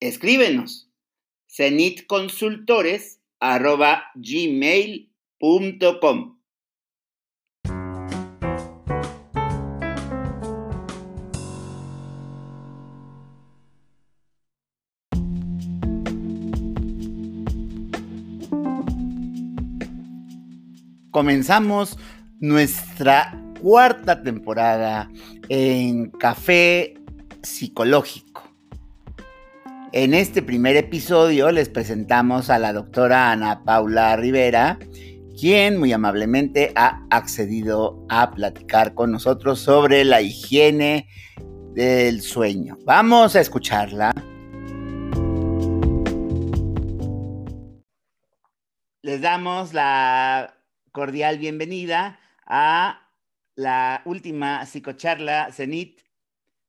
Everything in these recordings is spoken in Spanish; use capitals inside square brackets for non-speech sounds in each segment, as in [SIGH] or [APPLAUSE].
Escríbenos cenitconsultores.gmail.com Comenzamos nuestra cuarta temporada en Café Psicológico. En este primer episodio les presentamos a la doctora Ana Paula Rivera, quien muy amablemente ha accedido a platicar con nosotros sobre la higiene del sueño. Vamos a escucharla. Les damos la cordial bienvenida a la última psicocharla CENIT,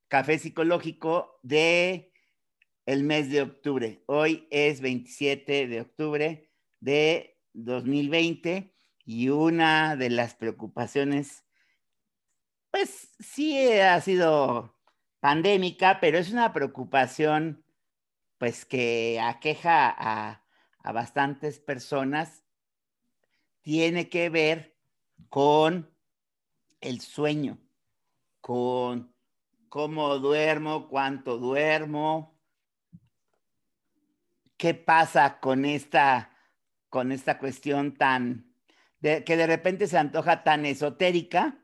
Café Psicológico de el mes de octubre. Hoy es 27 de octubre de 2020 y una de las preocupaciones, pues sí ha sido pandémica, pero es una preocupación pues que aqueja a, a bastantes personas, tiene que ver con el sueño, con cómo duermo, cuánto duermo, qué pasa con esta, con esta cuestión tan, que de repente se antoja tan esotérica,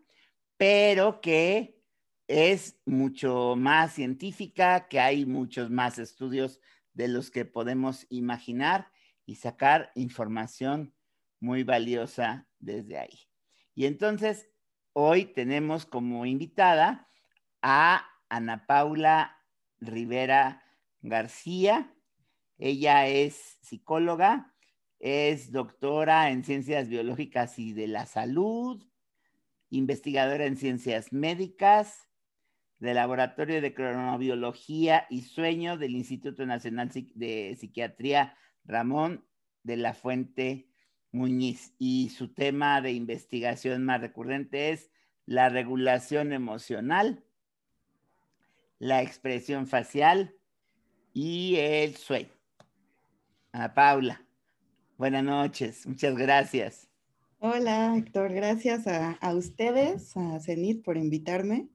pero que es mucho más científica, que hay muchos más estudios de los que podemos imaginar y sacar información muy valiosa desde ahí. Y entonces, hoy tenemos como invitada a Ana Paula Rivera García. Ella es psicóloga, es doctora en ciencias biológicas y de la salud, investigadora en ciencias médicas, del Laboratorio de Cronobiología y Sueño del Instituto Nacional de Psiquiatría Ramón de la Fuente Muñiz. Y su tema de investigación más recurrente es la regulación emocional, la expresión facial y el sueño. Ana Paula. Buenas noches, muchas gracias. Hola, Héctor, gracias a, ustedes, a Cenit, por invitarme.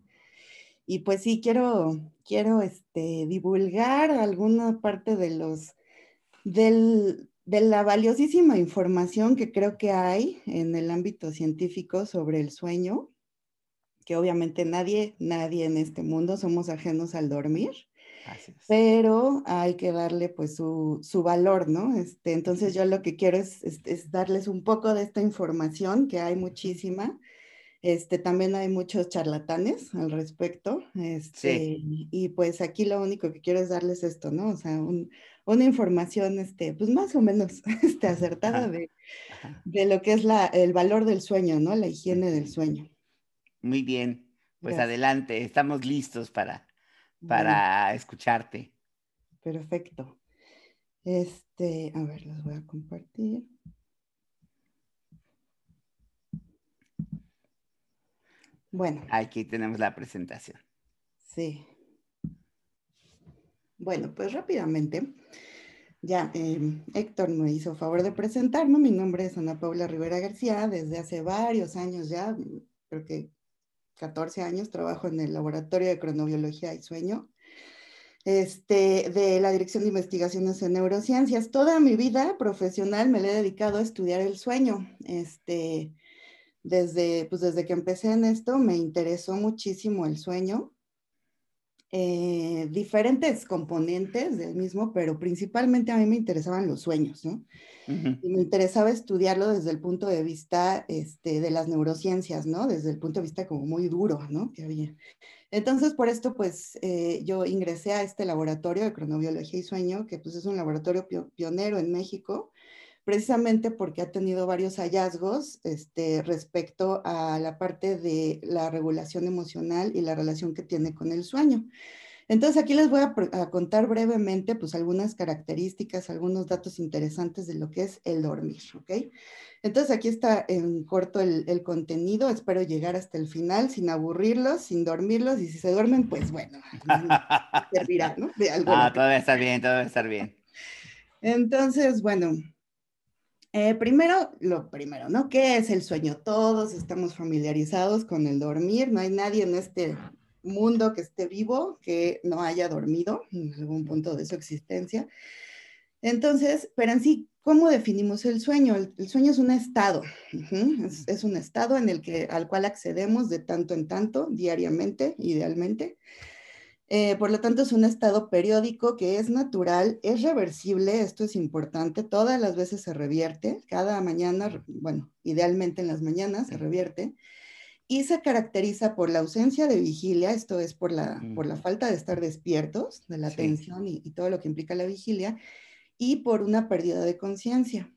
Y pues sí, quiero, quiero este, divulgar alguna parte de los, del, de la valiosísima información que creo que hay en el ámbito científico sobre el sueño, que obviamente nadie, nadie en este mundo somos ajenos al dormir. Pero hay que darle pues su, su, valor, ¿no? Este, entonces yo lo que quiero es, es, darles un poco de esta información, que hay muchísima. Este, también hay muchos charlatanes al respecto. Este, Y pues aquí lo único que quiero es darles esto, ¿no? O sea, un, una información, este, pues más o menos [LAUGHS] este, acertada de, de, lo que es la, el valor del sueño, ¿no? La higiene del sueño. Muy bien, pues adelante, estamos listos para, para escucharte. Perfecto. Este, a ver, los voy a compartir. Bueno. Aquí tenemos la presentación. Sí. Bueno, pues rápidamente, ya em, Héctor me hizo favor de presentarme. Mi nombre es Ana Paula Rivera García. Desde hace varios años ya, creo que 14 años, trabajo en el Laboratorio de Cronobiología y Sueño este, de la Dirección de Investigaciones en Neurociencias. Toda mi vida profesional me le he dedicado a estudiar el sueño. Este, desde, pues desde que empecé en esto me interesó muchísimo el sueño. Eh, diferentes componentes del mismo, pero principalmente a mí me interesaban los sueños, ¿no? Y me interesaba estudiarlo desde el punto de vista este, de las neurociencias, ¿no? Desde el punto de vista como muy duro, ¿no? Que había. Entonces, por esto, pues, eh, yo ingresé a este laboratorio de cronobiología y sueño, que pues es un laboratorio pionero en México, precisamente porque ha tenido varios hallazgos este, respecto a la parte de la regulación emocional y la relación que tiene con el sueño. Entonces aquí les voy a, contar brevemente pues algunas características, algunos datos interesantes de lo que es el dormir, ¿ok? Entonces aquí está en corto el, contenido, espero llegar hasta el final sin aburrirlos, sin dormirlos y si se duermen pues bueno, [LAUGHS] servirá, ¿no? ah, todo va a estar bien, todo va a estar bien. Entonces, bueno, eh, primero, lo primero, ¿no? ¿Qué es el sueño? Todos estamos familiarizados con el dormir, no hay nadie en este mundo que esté vivo que no haya dormido en algún punto de su existencia. Entonces, pero en sí, ¿cómo definimos el sueño? El, sueño es un estado, es, es, un estado en el que, al cual accedemos de tanto en tanto, diariamente, idealmente, eh, por lo tanto, es un estado periódico que es natural, es reversible, esto es importante, todas las veces se revierte, cada mañana, bueno, idealmente en las mañanas se revierte, y se caracteriza por la ausencia de vigilia, esto es por la, por la falta de estar despiertos, de la atención y todo lo que implica la vigilia, y por una pérdida de conciencia.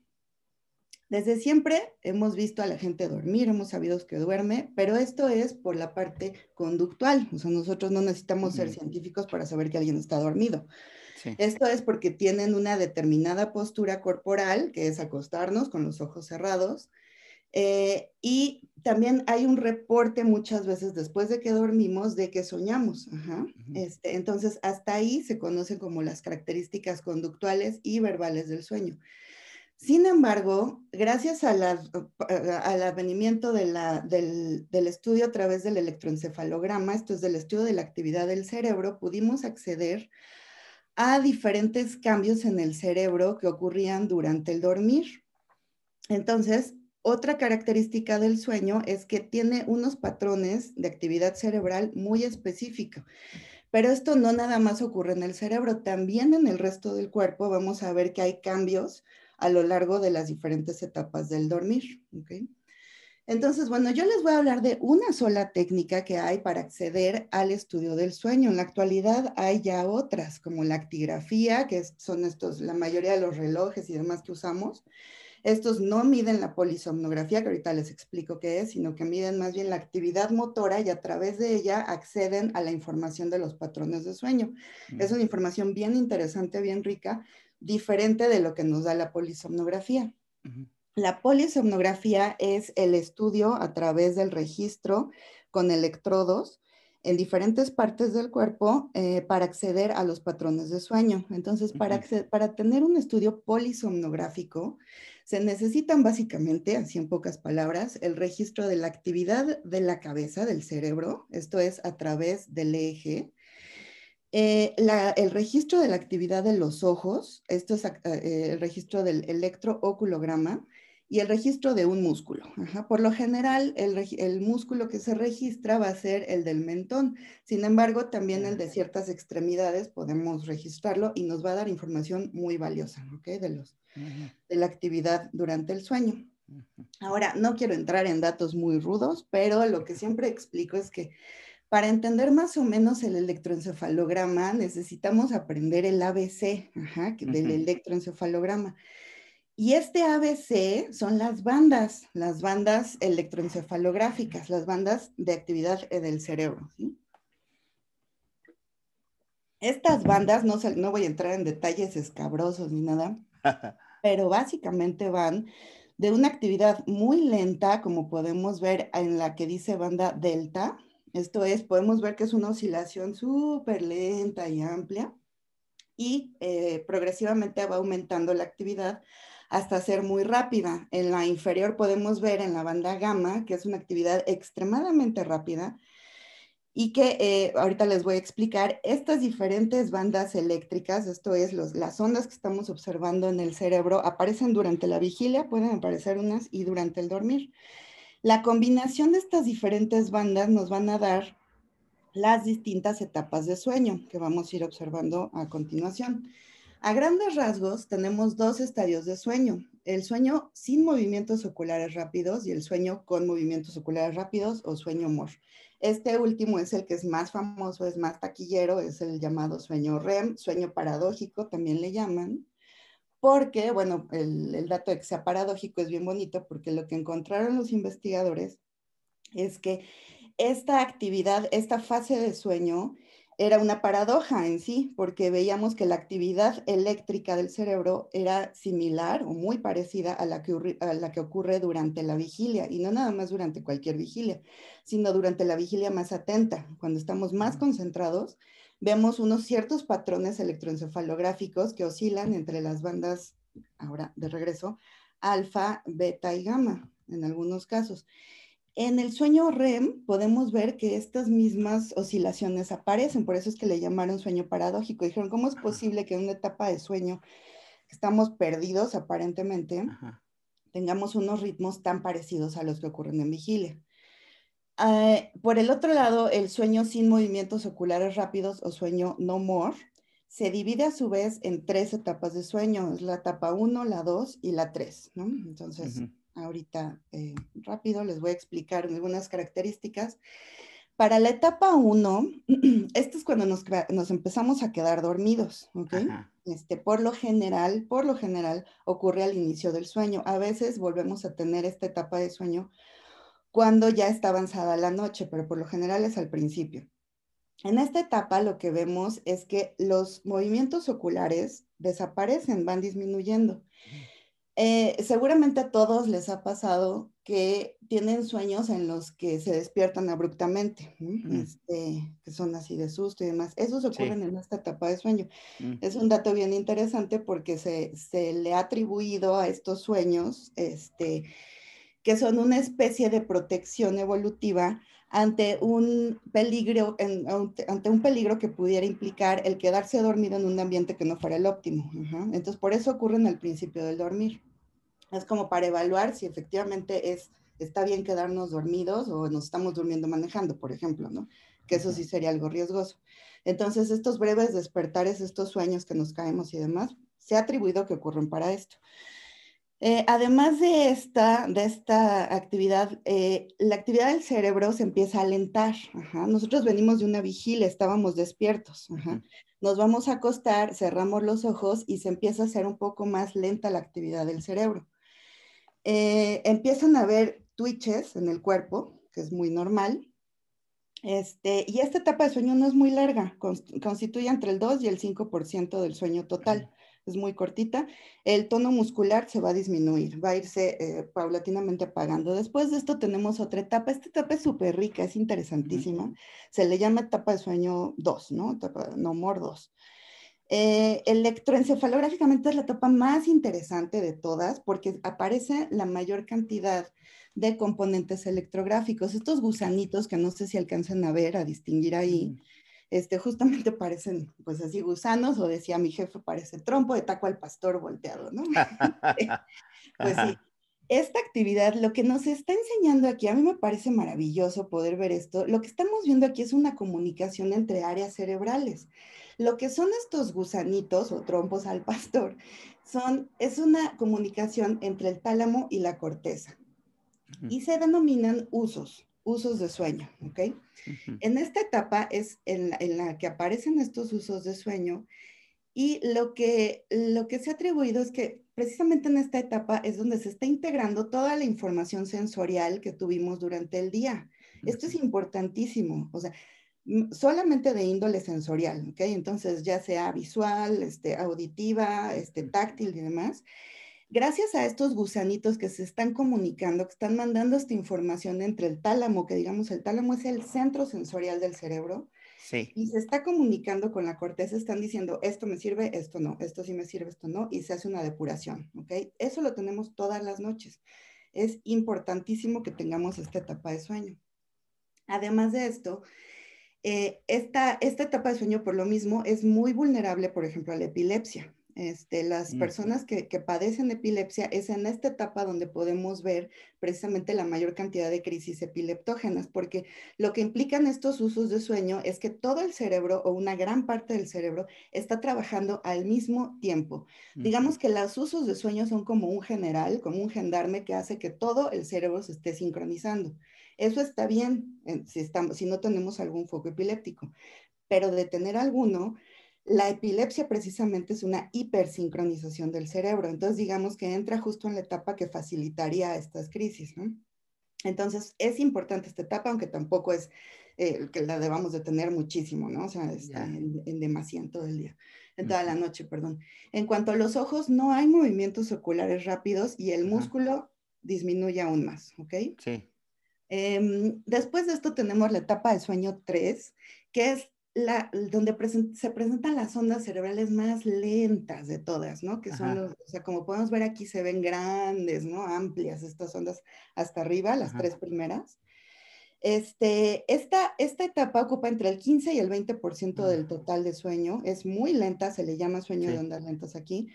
Desde siempre hemos visto a la gente dormir, hemos sabido que duerme, pero esto es por la parte conductual. O sea, nosotros no necesitamos ser científicos para saber que alguien está dormido. Esto es porque tienen una determinada postura corporal, que es acostarnos con los ojos cerrados. Eh, y también hay un reporte muchas veces después de que dormimos de que soñamos. este, entonces, hasta ahí se conocen como las características conductuales y verbales del sueño. Sin embargo, gracias al advenimiento del, estudio a través del electroencefalograma, esto es del estudio de la actividad del cerebro, pudimos acceder a diferentes cambios en el cerebro que ocurrían durante el dormir. Entonces, otra característica del sueño es que tiene unos patrones de actividad cerebral muy específicos. Pero esto no nada más ocurre en el cerebro, también en el resto del cuerpo vamos a ver que hay cambios a lo largo de las diferentes etapas del dormir. Entonces, bueno, yo les voy a hablar de una sola técnica que hay para acceder al estudio del sueño. En la actualidad hay ya otras, como la actigrafía, que son estos, la mayoría de los relojes y demás que usamos. Estos no miden la polisomnografía, que ahorita les explico qué es, sino que miden más bien la actividad motora y a través de ella acceden a la información de los patrones de sueño. Es una información bien interesante, bien rica, diferente de lo que nos da la polisomnografía. La polisomnografía es el estudio a través del registro con electrodos en diferentes partes del cuerpo eh, para acceder a los patrones de sueño. Entonces, para, para tener un estudio polisomnográfico, se necesitan básicamente, así en pocas palabras, el registro de la actividad de la cabeza, del cerebro, esto es a través del eje, eh, el registro de la actividad de los ojos, esto es eh, el registro del electrooculograma y el registro de un músculo. Por lo general, el, músculo que se registra va a ser el del mentón. Sin embargo, también el de ciertas extremidades podemos registrarlo y nos va a dar información muy valiosa de, los, de la actividad durante el sueño. Ahora, no quiero entrar en datos muy rudos, pero lo que siempre explico es que para entender más o menos el electroencefalograma, necesitamos aprender el ABC del electroencefalograma. Y este ABC son las bandas, las bandas electroencefalográficas, las bandas de actividad eh, del cerebro. Estas bandas, no, no voy a entrar en detalles escabrosos ni nada, [LAUGHS] pero básicamente van de una actividad muy lenta, como podemos ver en la que dice banda delta, esto es, podemos ver que es una oscilación súper lenta y amplia y eh, progresivamente va aumentando la actividad hasta ser muy rápida. En la inferior podemos ver en la banda gamma, que es una actividad extremadamente rápida y que eh, ahorita les voy a explicar estas diferentes bandas eléctricas, esto es las ondas que estamos observando en el cerebro, aparecen durante la vigilia, pueden aparecer unas y durante el dormir. La combinación de estas diferentes bandas nos van a dar las distintas etapas de sueño que vamos a ir observando a continuación. A grandes rasgos, tenemos dos estadios de sueño, el sueño sin movimientos oculares rápidos y el sueño con movimientos oculares rápidos o sueño MOR. Este último es el que es más famoso, es más taquillero, es el llamado sueño REM, sueño paradójico también le llaman, porque, bueno, el, el dato de que sea paradójico es bien bonito porque lo que encontraron los investigadores es que esta actividad, esta fase de sueño, era una paradoja en sí, porque veíamos que la actividad eléctrica del cerebro era similar o muy parecida a la, que, a la que ocurre durante la vigilia, y no nada más durante cualquier vigilia, sino durante la vigilia más atenta, cuando estamos más concentrados, vemos unos ciertos patrones electroencefalográficos que oscilan entre las bandas, ahora de regreso, alfa, beta y gamma, en algunos casos. En el sueño REM podemos ver que estas mismas oscilaciones aparecen, por eso es que le llamaron sueño paradójico. Dijeron, ¿cómo es posible que en una etapa de sueño estamos perdidos aparentemente, tengamos unos ritmos tan parecidos a los que ocurren en vigilia? Eh, por el otro lado, el sueño sin movimientos oculares rápidos o sueño no more se divide a su vez en tres etapas de sueño, es la etapa 1, la 2 y la 3, ¿no? Entonces, ahorita eh, rápido les voy a explicar algunas características. Para la etapa 1, [CLEARS THROAT] esto es cuando nos, nos, empezamos a quedar dormidos, ¿ok? Este, por lo general, por lo general ocurre al inicio del sueño. A veces volvemos a tener esta etapa de sueño cuando ya está avanzada la noche, pero por lo general es al principio. En esta etapa lo que vemos es que los movimientos oculares desaparecen, van disminuyendo. Eh, seguramente a todos les ha pasado que tienen sueños en los que se despiertan abruptamente, este, que son así de susto y demás. Esos ocurren en esta etapa de sueño. Mm. Es un dato bien interesante porque se, se, le ha atribuido a estos sueños, este, que son una especie de protección evolutiva ante un peligro, ante un peligro que pudiera implicar el quedarse dormido en un ambiente que no fuera el óptimo. Entonces, por eso ocurre al principio del dormir. Es como para evaluar si efectivamente es, está bien quedarnos dormidos o nos estamos durmiendo manejando, por ejemplo, ¿no? Que eso sí sería algo riesgoso. Entonces, estos breves despertares, estos sueños que nos caemos y demás, se ha atribuido que ocurren para esto. Eh, además de esta, de esta actividad, eh, la actividad del cerebro se empieza a alentar. Nosotros venimos de una vigilia, estábamos despiertos. Nos vamos a acostar, cerramos los ojos y se empieza a hacer un poco más lenta la actividad del cerebro. Eh, empiezan a haber twitches en el cuerpo, que es muy normal. Este, y esta etapa de sueño no es muy larga, constituye entre el 2 y el 5% del sueño total es muy cortita, el tono muscular se va a disminuir, va a irse eh, paulatinamente apagando. Después de esto tenemos otra etapa, esta etapa es súper rica, es interesantísima, se le llama etapa de sueño 2, ¿no? Etapa no more 2. Eh, electroencefalográficamente es la etapa más interesante de todas porque aparece la mayor cantidad de componentes electrográficos, estos gusanitos que no sé si alcanzan a ver, a distinguir ahí, este, justamente parecen, pues así, gusanos, o decía mi jefe, parece trompo de taco al pastor volteado, ¿no? [LAUGHS] [LAUGHS] pues sí. Esta actividad, lo que nos está enseñando aquí, a mí me parece maravilloso poder ver esto. Lo que estamos viendo aquí es una comunicación entre áreas cerebrales. Lo que son estos gusanitos o trompos al pastor son, es una comunicación entre el tálamo y la corteza y se denominan usos, usos de sueño, ¿ok? En esta etapa es en la, que aparecen estos usos de sueño y lo que, lo que se ha atribuido es que precisamente en esta etapa es donde se está integrando toda la información sensorial que tuvimos durante el día. Esto es importantísimo, o sea, solamente de índole sensorial, ¿ok? Entonces, ya sea visual, este, auditiva, este, táctil y demás gracias a estos gusanitos que se están comunicando, que están mandando esta información entre el tálamo, que digamos el tálamo es el centro sensorial del cerebro, sí. y se está comunicando con la corteza, están diciendo, esto me sirve, esto no, esto sí me sirve, esto no, y se hace una depuración, ¿ok? Eso lo tenemos todas las noches. Es importantísimo que tengamos esta etapa de sueño. Además de esto, eh, esta, esta etapa de sueño por lo mismo es muy vulnerable, por ejemplo, a la epilepsia. Este, las personas que, que, padecen epilepsia, es en esta etapa donde podemos ver precisamente la mayor cantidad de crisis epileptógenas, porque lo que implican estos usos de sueño es que todo el cerebro o una gran parte del cerebro está trabajando al mismo tiempo. Digamos que los usos de sueño son como un general, como un gendarme que hace que todo el cerebro se esté sincronizando. Eso está bien si, estamos, si no tenemos algún foco epiléptico, pero de tener alguno, la epilepsia precisamente es una hipersincronización del cerebro, entonces digamos que entra justo en la etapa que facilitaría estas crisis, ¿no? Entonces es importante esta etapa, aunque tampoco es eh, que la debamos de tener muchísimo, ¿no? O sea, está en, en demasiado todo el día, en toda la noche, perdón. En cuanto a los ojos, no hay movimientos oculares rápidos y el músculo disminuye aún más, ¿ok? Sí. Em, después de esto tenemos la etapa de sueño 3, que es la, donde se presentan las ondas cerebrales más lentas de todas, ¿no? Que son los, o sea, como podemos ver aquí se ven grandes, ¿no? Amplias estas ondas hasta arriba, las tres primeras. Este, esta, esta etapa ocupa entre el 15 y el 20% del total de sueño. Es muy lenta, se le llama sueño de ondas lentas aquí.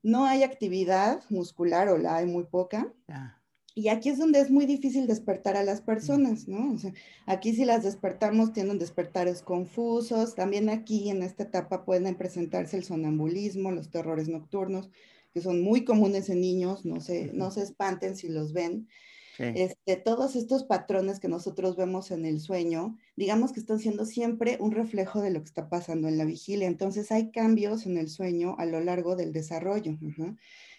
No hay actividad muscular o la hay muy poca. Y aquí es donde es muy difícil despertar a las personas, ¿no? O sea, aquí si las despertamos tienen despertares confusos. También aquí en esta etapa pueden presentarse el sonambulismo, los terrores nocturnos, que son muy comunes en niños, no se, no se espanten si los ven. Este, todos estos patrones que nosotros vemos en el sueño, digamos que están siendo siempre un reflejo de lo que está pasando en la vigilia. Entonces hay cambios en el sueño a lo largo del desarrollo.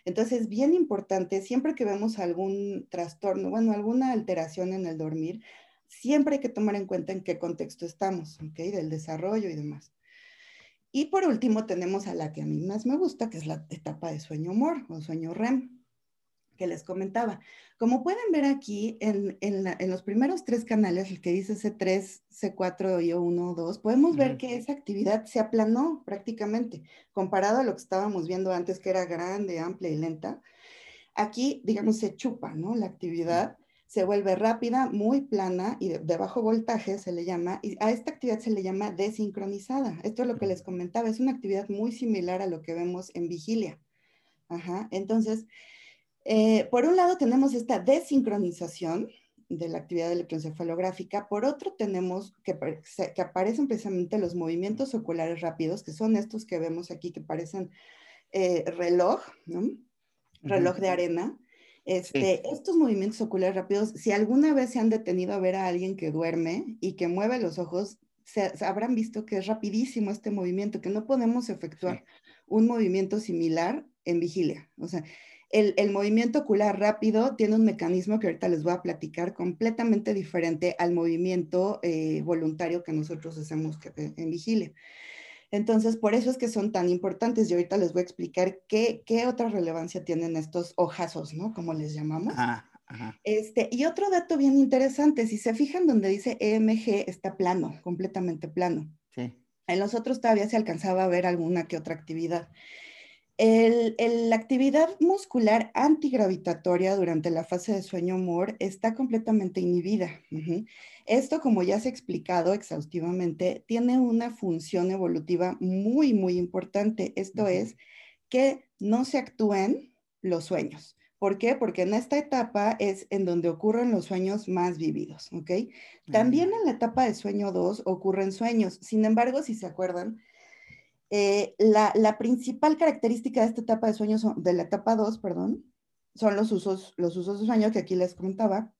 Entonces es bien importante, siempre que vemos algún trastorno, bueno, alguna alteración en el dormir, siempre hay que tomar en cuenta en qué contexto estamos, ¿ok? Del desarrollo y demás. Y por último tenemos a la que a mí más me gusta, que es la etapa de sueño humor o sueño REM que les comentaba. Como pueden ver aquí en, los primeros tres canales, el que dice C3, C4 y O1, 2, podemos ver que esa actividad se aplanó prácticamente comparado a lo que estábamos viendo antes, que era grande, amplia y lenta. Aquí, digamos, se chupa, ¿no? La actividad se vuelve rápida, muy plana y de, bajo voltaje se le llama, y a esta actividad se le llama desincronizada. Esto es lo que les comentaba, es una actividad muy similar a lo que vemos en vigilia. Ajá, entonces, eh, por un lado tenemos esta desincronización de la actividad electroencefalográfica, por otro tenemos que, que, aparecen precisamente los movimientos oculares rápidos, que son estos que vemos aquí que parecen eh, reloj, ¿no? reloj de arena. Este, Estos movimientos oculares rápidos, si alguna vez se han detenido a ver a alguien que duerme y que mueve los ojos, se, habrán visto que es rapidísimo este movimiento, que no podemos efectuar un movimiento similar en vigilia. O sea, el, movimiento ocular rápido tiene un mecanismo que ahorita les voy a platicar completamente diferente al movimiento eh, voluntario que nosotros hacemos eh, en vigilia. Entonces, por eso es que son tan importantes y ahorita les voy a explicar qué, qué otra relevancia tienen estos ojazos, ¿no? Como les llamamos. Este, y otro dato bien interesante, si se fijan donde dice EMG, está plano, completamente plano. Sí. En los otros todavía se alcanzaba a ver alguna que otra actividad. La actividad muscular antigravitatoria durante la fase de sueño humor está completamente inhibida. Esto, como ya se ha explicado exhaustivamente, tiene una función evolutiva muy, muy importante. Esto es que no se actúen los sueños. ¿Por qué? Porque en esta etapa es en donde ocurren los sueños más vividos, ¿ok? También en la etapa de sueño 2 ocurren sueños. Sin embargo, si se acuerdan, eh, la, principal característica de esta etapa de sueño, de la etapa 2, perdón, son los usos, los usos de sueño que aquí les comentaba,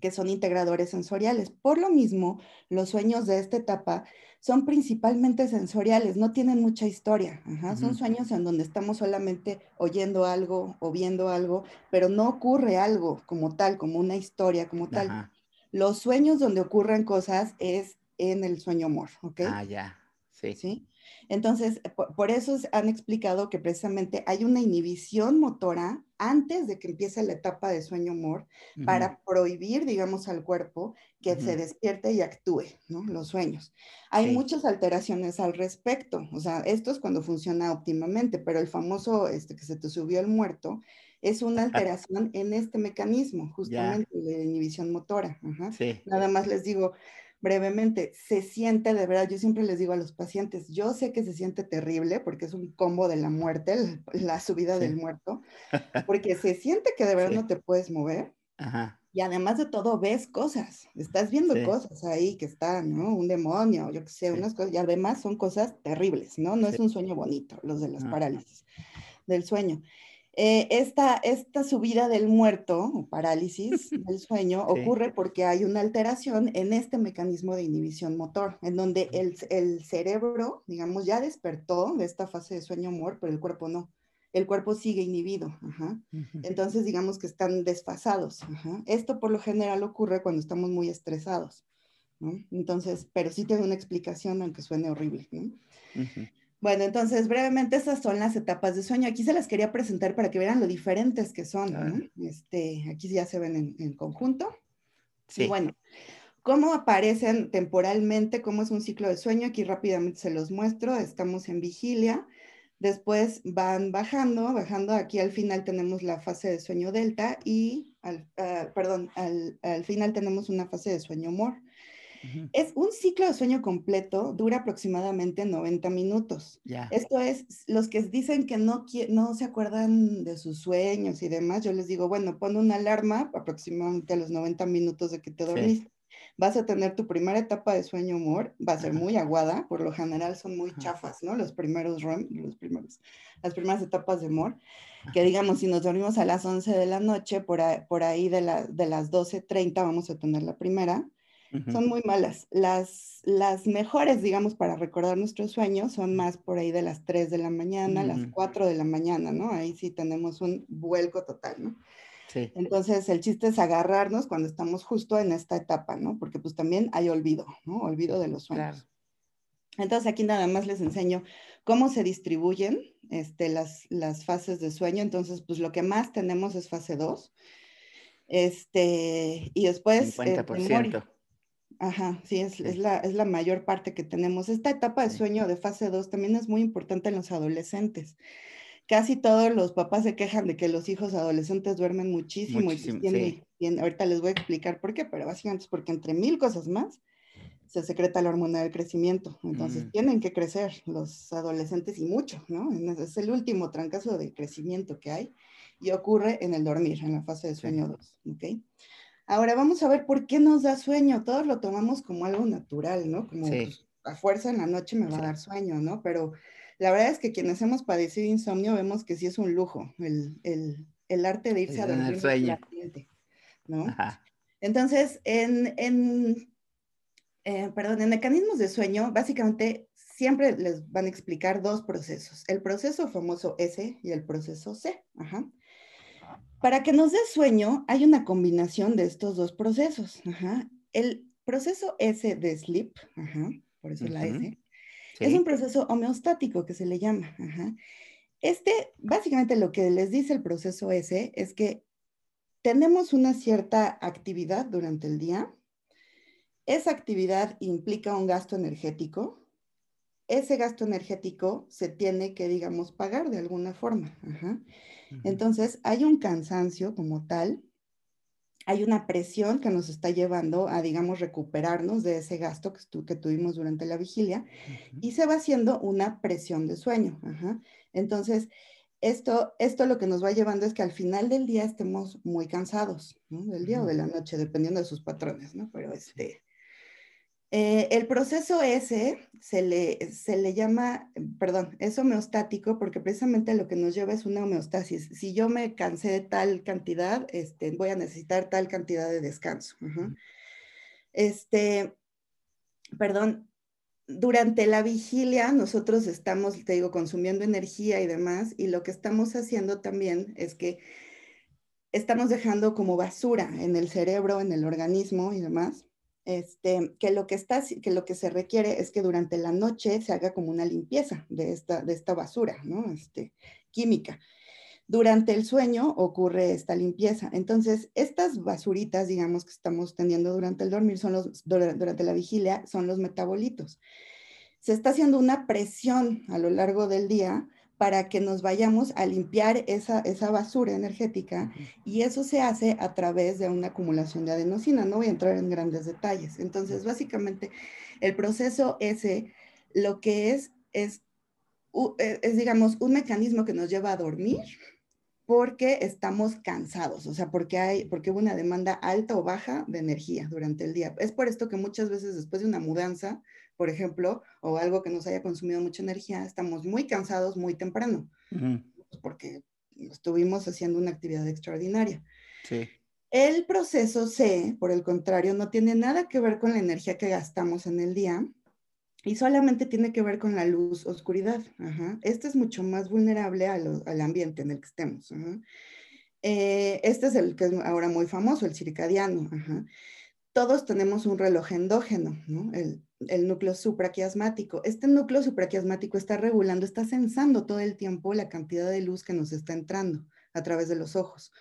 que son integradores sensoriales. Por lo mismo, los sueños de esta etapa son principalmente sensoriales, no tienen mucha historia. Son sueños en donde estamos solamente oyendo algo o viendo algo, pero no ocurre algo como tal, como una historia como tal. Los sueños donde ocurren cosas es en el sueño amor, ¿ok? Ah, ya, sí. ¿Sí? Entonces, por, eso han explicado que precisamente hay una inhibición motora antes de que empiece la etapa de sueño humor para prohibir, digamos, al cuerpo que se despierte y actúe, ¿no? Los sueños. Hay muchas alteraciones al respecto, o sea, esto es cuando funciona óptimamente, pero el famoso, este, que se te subió el muerto, es una alteración en este mecanismo, justamente de inhibición motora. Nada más les digo, brevemente, se siente de verdad, yo siempre les digo a los pacientes, yo sé que se siente terrible porque es un combo de la muerte, la subida del muerto, [LAUGHS] porque se siente que de verdad no te puedes mover. Y además de todo, ves cosas, estás viendo cosas ahí que están, ¿no? Un demonio, yo qué sé, unas cosas, y además son cosas terribles, ¿no? No es un sueño bonito, los de las parálisis del sueño. Eh, esta, esta subida del muerto parálisis [LAUGHS] del sueño ocurre porque hay una alteración en este mecanismo de inhibición motor, en donde el, el cerebro, digamos, ya despertó de esta fase de sueño humor, pero el cuerpo no. El cuerpo sigue inhibido. Entonces, digamos que están desfasados. Esto por lo general ocurre cuando estamos muy estresados. Entonces, pero sí tiene una explicación, aunque suene horrible. ¿no? Bueno, entonces brevemente esas son las etapas de sueño. Aquí se las quería presentar para que vean lo diferentes que son. Este, aquí ya se ven en, conjunto. Sí. Y bueno, cómo aparecen temporalmente, cómo es un ciclo de sueño. Aquí rápidamente se los muestro. Estamos en vigilia. Después van bajando, bajando. Aquí al final tenemos la fase de sueño delta y, al, ah, perdón, al, al, final tenemos una fase de sueño mor. Es un ciclo de sueño completo, dura aproximadamente 90 minutos. Esto es, los que dicen que no, no se acuerdan de sus sueños y demás, yo les digo, bueno, pon una alarma aproximadamente a los 90 minutos de que te dormiste. Vas a tener tu primera etapa de sueño humor, va a ser muy aguada, por lo general son muy chafas, ¿no? Los primeros REM, los primeros, las primeras etapas de humor, que digamos, si nos dormimos a las 11 de la noche, por ahí, por ahí de, la, de las 12.30 vamos a tener la primera, son muy malas. Las, las mejores, digamos, para recordar nuestros sueños son más por ahí de las 3 de la mañana, las 4 mm. de la mañana, ¿no? Ahí sí tenemos un vuelco total, ¿no? Sí. Entonces, el chiste es agarrarnos cuando estamos justo en esta etapa, ¿no? Porque pues también hay olvido, ¿no? Olvido de los sueños. Entonces, aquí nada más les enseño cómo se distribuyen este, las, las fases de sueño. Entonces, pues lo que más tenemos es fase 2. Este, y después... 50%. Ajá, sí, es, es, la, es la mayor parte que tenemos. Esta etapa de sueño de fase 2 también es muy importante en los adolescentes. Casi todos los papás se quejan de que los hijos adolescentes duermen muchísimo, y bien, ahorita les voy a explicar por qué, pero básicamente es porque entre mil cosas más se secreta la hormona del crecimiento. Entonces mm. tienen que crecer los adolescentes y mucho, ¿no? Es el último trancazo de crecimiento que hay y ocurre en el dormir, en la fase de sueño 2, ¿ok? Ahora vamos a ver por qué nos da sueño. Todos lo tomamos como algo natural, ¿no? Como pues, a fuerza en la noche me va a dar sueño, ¿no? Pero la verdad es que quienes hemos padecido insomnio vemos que sí es un lujo el, el, el arte de irse a dormir sueño. ¿no? Entonces, en, en eh, perdón, en mecanismos de sueño, básicamente siempre les van a explicar dos procesos, el proceso famoso S y el proceso C. Ajá. Para que nos dé sueño, hay una combinación de estos dos procesos. El proceso S de sleep, por eso la S, es un proceso homeostático que se le llama. Este, básicamente lo que les dice el proceso S es que tenemos una cierta actividad durante el día. Esa actividad implica un gasto energético. Ese gasto energético se tiene que, digamos, pagar de alguna forma. Entonces, hay un cansancio como tal, hay una presión que nos está llevando a, digamos, recuperarnos de ese gasto que, tuvimos durante la vigilia y se va haciendo una presión de sueño. Entonces, esto, esto lo que nos va llevando es que al final del día estemos muy cansados, Del día o de la noche, dependiendo de sus patrones, ¿no? Pero este, eh, el proceso ese se le, se le llama, perdón, es homeostático porque precisamente lo que nos lleva es una homeostasis. Si yo me cansé de tal cantidad, este, voy a necesitar tal cantidad de descanso. Este, perdón, durante la vigilia nosotros estamos, te digo, consumiendo energía y demás, y lo que estamos haciendo también es que estamos dejando como basura en el cerebro, en el organismo y demás este, que, lo que, está, que lo que se requiere es que durante la noche se haga como una limpieza de esta, de esta basura ¿no? este, química. Durante el sueño ocurre esta limpieza. Entonces, estas basuritas, digamos, que estamos teniendo durante el dormir, son los, durante la vigilia, son los metabolitos. Se está haciendo una presión a lo largo del día para que nos vayamos a limpiar esa, esa basura energética y eso se hace a través de una acumulación de adenosina. No voy a entrar en grandes detalles. Entonces, básicamente, el proceso ese lo que es es, e, es, digamos, un mecanismo que nos lleva a dormir porque estamos cansados, o sea, porque, hay, porque hubo una demanda alta o baja de energía durante el día. Es por esto que muchas veces después de una mudanza, por ejemplo, o algo que nos haya consumido mucha energía, estamos muy cansados muy temprano, porque estuvimos haciendo una actividad extraordinaria. Sí. El proceso C, por el contrario, no tiene nada que ver con la energía que gastamos en el día y solamente tiene que ver con la luz, oscuridad. Este es mucho más vulnerable al ambiente en el que estemos. Eh, este es el que es ahora muy famoso, el circadiano. Todos tenemos un reloj endógeno, ¿no? el, el núcleo supraquiasmático. Este núcleo supraquiasmático está regulando, está sensando todo el tiempo la cantidad de luz que nos está entrando a través de los ojos.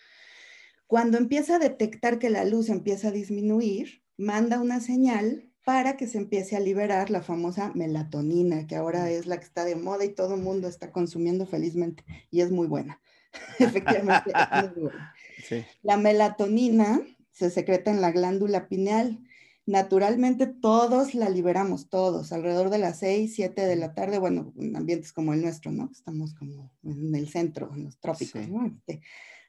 Cuando empieza a detectar que la luz empieza a disminuir, manda una señal para que se empiece a liberar la famosa melatonina, que ahora es la que está de moda y todo el mundo está consumiendo felizmente y es muy buena. [LAUGHS] Efectivamente, es muy buena. La melatonina se secreta en la glándula pineal. Naturalmente todos la liberamos, todos, alrededor de las 6, 7 de la tarde, bueno, en ambientes como el nuestro, ¿no? Estamos como en el centro, en los trópicos, ¿no? Este,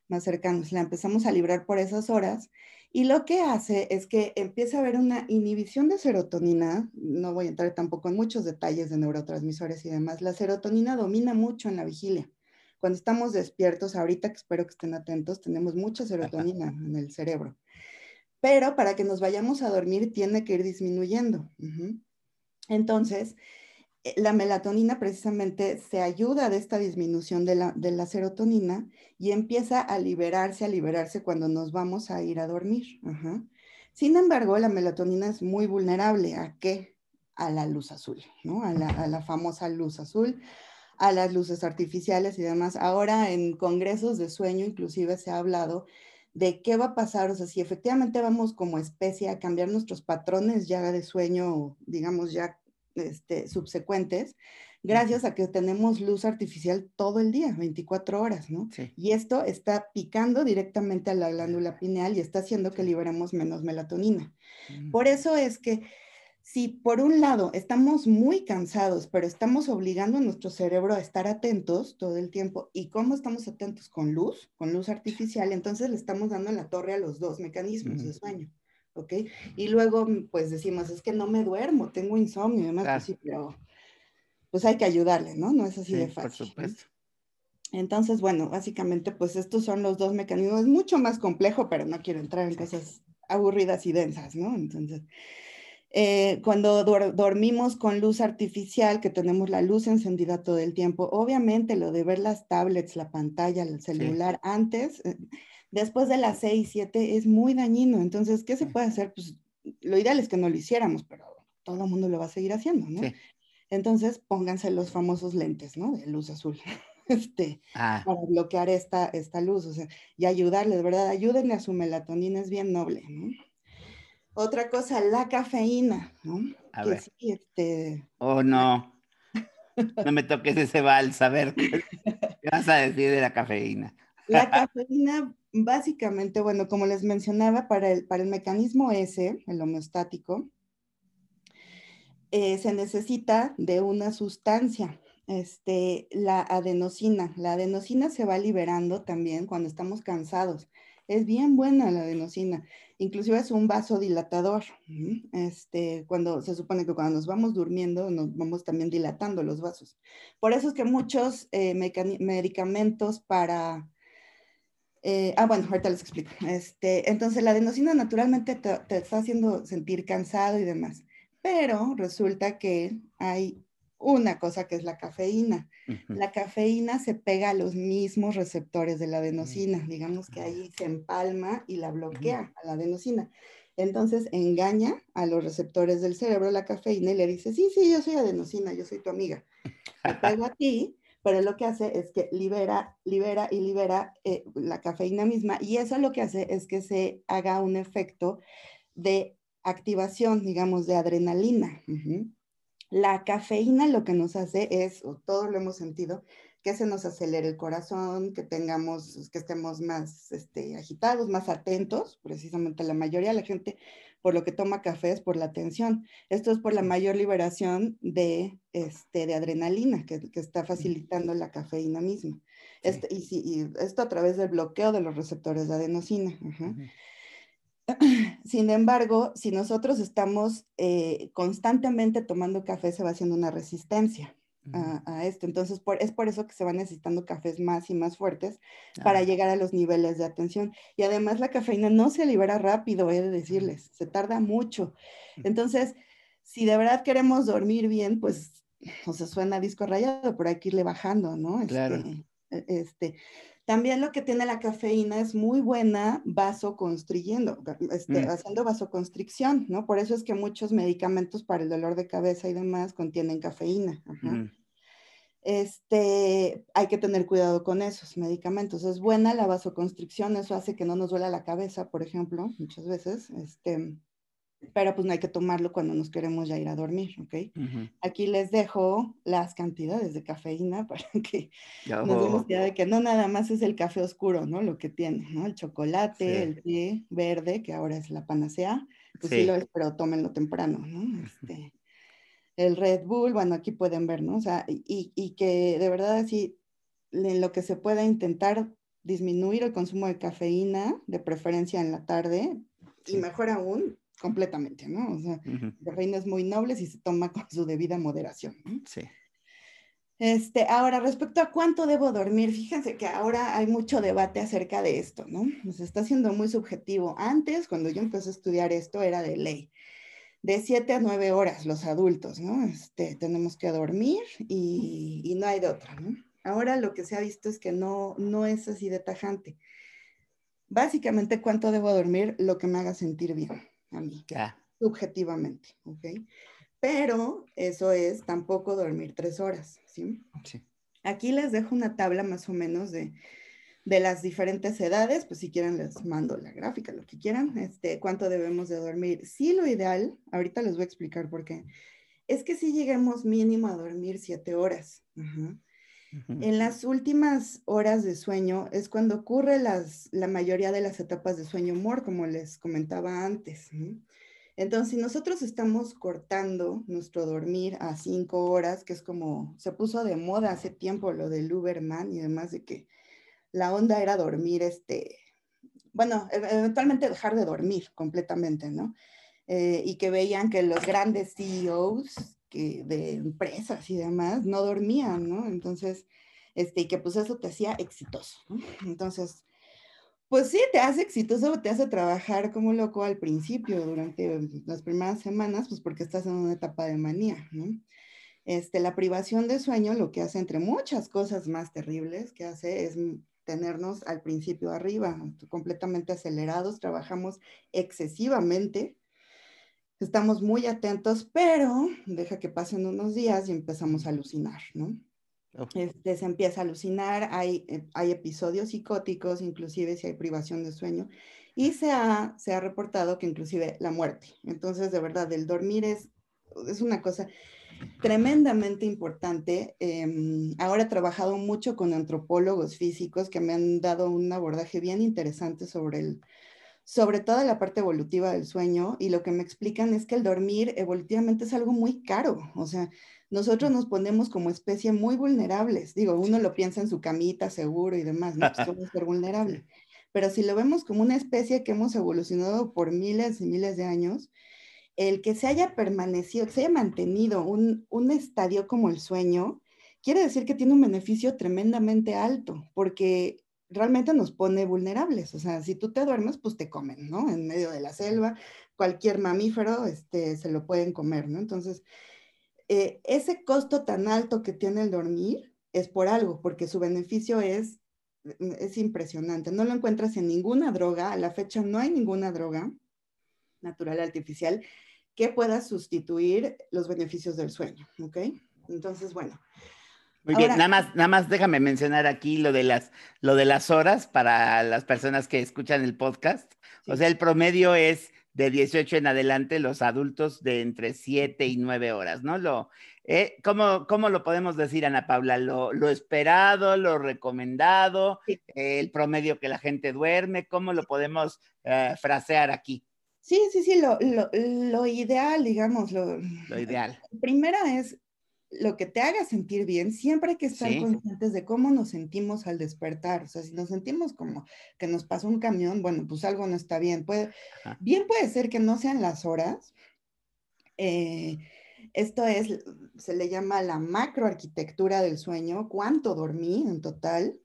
más cercanos, la empezamos a liberar por esas horas y lo que hace es que empieza a haber una inhibición de serotonina, no voy a entrar tampoco en muchos detalles de neurotransmisores y demás, la serotonina domina mucho en la vigilia. Cuando estamos despiertos, ahorita que espero que estén atentos, tenemos mucha serotonina en el cerebro pero para que nos vayamos a dormir tiene que ir disminuyendo. Entonces, eh, la melatonina precisamente se ayuda de esta disminución de la, serotonina y empieza a liberarse, a liberarse cuando nos vamos a ir a dormir. Sin embargo, la melatonina es muy vulnerable a qué? A la luz azul, ¿no? A la, a la famosa luz azul, a las luces artificiales y demás. Ahora en congresos de sueño inclusive se ha hablado de qué va a pasar, o sea, si efectivamente vamos como especie a cambiar nuestros patrones ya de sueño, digamos ya este, subsecuentes, gracias a que tenemos luz artificial todo el día, 24 horas, ¿no? Y esto está picando directamente a la glándula pineal y está haciendo que liberemos menos melatonina. Mm. Por eso es que si por un lado estamos muy cansados, pero estamos obligando a nuestro cerebro a estar atentos todo el tiempo, ¿y cómo estamos atentos? Con luz, con luz artificial, entonces le estamos dando en la torre a los dos mecanismos de sueño, ¿ok? Y luego, pues decimos, es que no me duermo, tengo insomnio y demás, pues sí, pero pues hay que ayudarle, ¿no? No es así de fácil. Por supuesto. Entonces, bueno, básicamente, pues estos son los dos mecanismos. Es mucho más complejo, pero no quiero entrar en cosas aburridas y densas, ¿no? Entonces, eh, cuando dormimos con luz artificial, que tenemos la luz encendida todo el tiempo, obviamente lo de ver las tablets, la pantalla, el celular antes, eh, después de las 6, 7 es muy dañino. Entonces, ¿qué se puede hacer? Pues lo ideal es que no lo hiciéramos, pero todo el mundo lo va a seguir haciendo, ¿no? Entonces, pónganse los famosos lentes, ¿no? De luz azul. [LAUGHS] Este, ah. para bloquear esta, esta luz, o sea, y ayudarles, ¿verdad? Ayúdenle a su melatonina, es bien noble, ¿no? Otra cosa, la cafeína, ¿no? A ver. este... Oh, no. No me toques ese vals, a ver, ¿qué vas a decir de la cafeína? La [LAUGHS] cafeína, básicamente, bueno, como les mencionaba, para el, para el mecanismo ese, el homeostático, eh, se necesita de una sustancia, este, la adenosina. La adenosina se va liberando también cuando estamos cansados. Es bien buena la adenosina inclusive es un vasodilatador. Este, cuando se supone que cuando nos vamos durmiendo, nos vamos también dilatando los vasos. Por eso es que muchos eh, medicamentos para... Eh, ah, bueno, ahorita les explico. Este, entonces, la adenosina naturalmente te, te está haciendo sentir cansado y demás, pero resulta que hay una cosa que es la cafeína. La cafeína se pega a los mismos receptores de la adenosina, digamos que ahí se empalma y la bloquea a la adenosina. Entonces engaña a los receptores del cerebro la cafeína y le dice, sí, sí, yo soy adenosina, yo soy tu amiga. Te [LAUGHS] pego a ti, pero lo que hace es que libera, libera y libera eh, la cafeína misma y eso lo que hace es que se haga un efecto de activación, digamos, de adrenalina. La cafeína lo que nos hace es, o todos lo hemos sentido, que se nos acelere el corazón, que tengamos, que estemos más este, agitados, más atentos. Precisamente la mayoría de la gente por lo que toma café es por la tensión. Esto es por la mayor liberación de, este, de adrenalina que, que está facilitando la cafeína misma. Este, y, y, esto a través del bloqueo de los receptores de adenosina. [CLEARS THROAT] Sin embargo, si nosotros estamos eh, constantemente tomando café, se va haciendo una resistencia a, esto. Entonces, es por eso que se van necesitando cafés más y más fuertes para llegar a los niveles de atención. Y además la cafeína no se libera rápido, he de decirles, se tarda mucho. Entonces, si de verdad queremos dormir bien, pues, o sea, suena disco rayado, pero hay que irle bajando, ¿no? Claro. Este, e, este, también lo que tiene la cafeína es muy buena vasoconstriyendo, este, mm. haciendo vasoconstricción, ¿no? Por eso es que muchos medicamentos para el dolor de cabeza y demás contienen cafeína. Mm. Este, hay que tener cuidado con esos medicamentos. Es buena la vasoconstricción, eso hace que no nos duela la cabeza, por ejemplo, muchas veces. Este, pero pues no hay que tomarlo cuando nos queremos ya ir a dormir, ¿ok? Aquí les dejo las cantidades de cafeína [LAUGHS] para que nos demos idea de que no nada más es el café oscuro, ¿no? Lo que tiene, ¿no? El chocolate, el té verde, que ahora es la panacea, pues sí, lo es, pero tómenlo temprano, ¿no? Este, el Red Bull, bueno, aquí pueden ver, ¿no? O sea, y, y que de verdad así, en lo que se pueda intentar disminuir el consumo de cafeína, de preferencia en la tarde, y mejor aún, completamente, ¿no? O sea, la reina es muy noble si se toma con su debida moderación. Sí. Este, ahora, respecto a cuánto debo dormir, fíjense que ahora hay mucho debate acerca de esto, ¿no? Se está haciendo muy subjetivo. Antes, cuando yo empecé a estudiar esto, era de ley. De 7 a 9 horas los adultos, ¿no? Este, tenemos que dormir y, y, no hay de otra, ¿no? Ahora lo que se ha visto es que no, no es así de tajante. Básicamente, ¿cuánto debo dormir? Lo que me haga sentir bien a mí, subjetivamente, ¿ok? Pero eso es tampoco dormir tres horas, ¿sí? Sí. Aquí les dejo una tabla más o menos de, de las diferentes edades, pues si quieren les mando la gráfica, lo que quieran, este, cuánto debemos de dormir. Sí, lo ideal, ahorita les voy a explicar por qué, es que si lleguemos mínimo a dormir siete horas. En las últimas horas de sueño es cuando ocurre la mayoría de las etapas de sueño humor, como les comentaba antes. Entonces, si nosotros estamos cortando nuestro dormir a cinco horas, que es como se puso de moda hace tiempo lo del Uberman y demás, de que la onda era dormir, este, bueno, e-, eventualmente dejar de dormir completamente, ¿no? Eh, y que veían que los grandes CEOs que, de empresas y demás no dormían, ¿no? Entonces, este, y que pues eso te hacía exitoso. [LAUGHS] Entonces, pues sí, te hace exitoso, te hace trabajar como loco al principio, durante las primeras semanas, pues porque estás en una etapa de manía, ¿no? Este, la privación de sueño lo que hace, entre muchas cosas más terribles que hace, es tenernos al principio arriba, completamente acelerados, trabajamos excesivamente, estamos muy atentos, pero deja que pasen unos días y empezamos a alucinar, ¿no? Este, se empieza a alucinar, hay, eh, hay episodios psicóticos, inclusive si hay privación de sueño, y se ha, se ha reportado que inclusive la muerte. Entonces, de verdad, el dormir es, es una cosa tremendamente importante. Em, ahora he trabajado mucho con antropólogos físicos que me han dado un abordaje bien interesante sobre el, sobre toda la parte evolutiva del sueño y lo que me explican es que el dormir evolutivamente es algo muy caro, o sea, nosotros nos ponemos como especie muy vulnerables, digo, uno lo piensa en su camita seguro y demás, no pues, somos ser [LAUGHS] vulnerables, pero si lo vemos como una especie que hemos evolucionado por miles y miles de años, el que se haya permanecido, que se haya mantenido un, un estadio como el sueño, quiere decir que tiene un beneficio tremendamente alto, porque realmente nos pone vulnerables. O sea, si tú te duermes, pues te comen, ¿no? En medio de la selva, cualquier mamífero este, se lo pueden comer, ¿no? Entonces, eh, ese costo tan alto que tiene el dormir es por algo, porque su beneficio es, mm, es impresionante. No lo encuentras en ninguna droga, a la fecha no hay ninguna droga natural artificial que pueda sustituir los beneficios del sueño, ¿ok? Entonces, bueno, muy bien, nada más, nada más déjame mencionar aquí lo de las, lo de las horas para las personas que escuchan el podcast. O sea, el promedio es de 18 en adelante, los adultos de entre 7 y 9 horas, ¿no? Lo, eh, ¿cómo, ¿cómo, lo podemos decir, Ana Paula? ¿Lo, lo esperado, lo recomendado, el promedio que la gente duerme? ¿Cómo lo podemos eh, frasear aquí? Sí, sí, sí, lo, lo, lo ideal, digamos, lo, lo ideal. Primera es lo que te haga sentir bien, siempre hay que estar conscientes de cómo nos sentimos al despertar. O sea, si nos sentimos como que nos pasó un camión, bueno, pues algo no está bien. Puede, bien puede ser que no sean las horas. Eh, esto es, se le llama la macroarquitectura del sueño, cuánto dormí en total.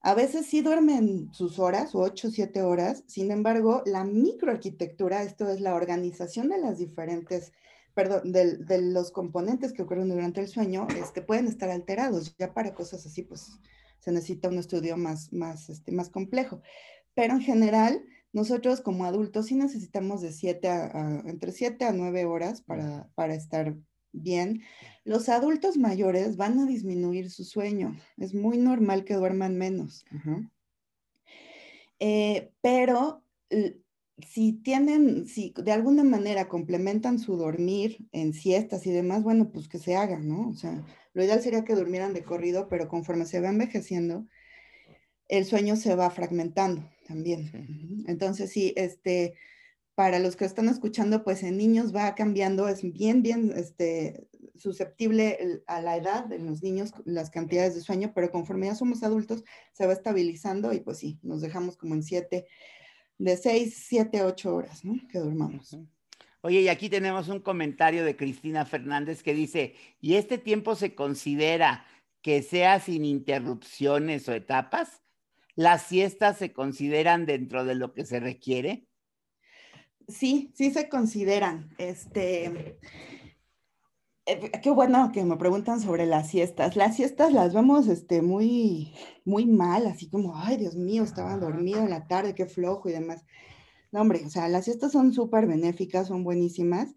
A veces sí duermen sus horas, ocho, siete horas. Sin embargo, la microarquitectura, esto es la organización de las diferentes perdón, de, de, los componentes que ocurren durante el sueño, este, pueden estar alterados. Ya para cosas así, pues se necesita un estudio más, más, este, más complejo. Pero en general, nosotros como adultos sí necesitamos de 7 a, entre 7 a 9 horas para, para estar bien. Los adultos mayores van a disminuir su sueño. Es muy normal que duerman menos. Eh, pero si tienen, si de alguna manera complementan su dormir en siestas y demás, bueno, pues que se hagan, ¿no? O sea, lo ideal sería que durmieran de corrido, pero conforme se va envejeciendo, el sueño se va fragmentando también. Entonces, sí, este, para los que están escuchando, pues en niños va cambiando, es bien, bien, este, susceptible a la edad de los niños, las cantidades de sueño, pero conforme ya somos adultos, se va estabilizando y pues sí, nos dejamos como en siete de 6, 7, 8 horas, ¿no? Que durmamos. Oye, y aquí tenemos un comentario de Cristina Fernández que dice, ¿y este tiempo se considera que sea sin interrupciones o etapas? ¿Las siestas se consideran dentro de lo que se requiere? Sí, sí se consideran. Este, eh, qué bueno que me preguntan sobre las siestas. Las siestas las vemos este, muy, muy mal, así como, ay, Dios mío, estaba dormido en la tarde, qué flojo y demás. No, hombre, o sea, las siestas son súper benéficas, son buenísimas,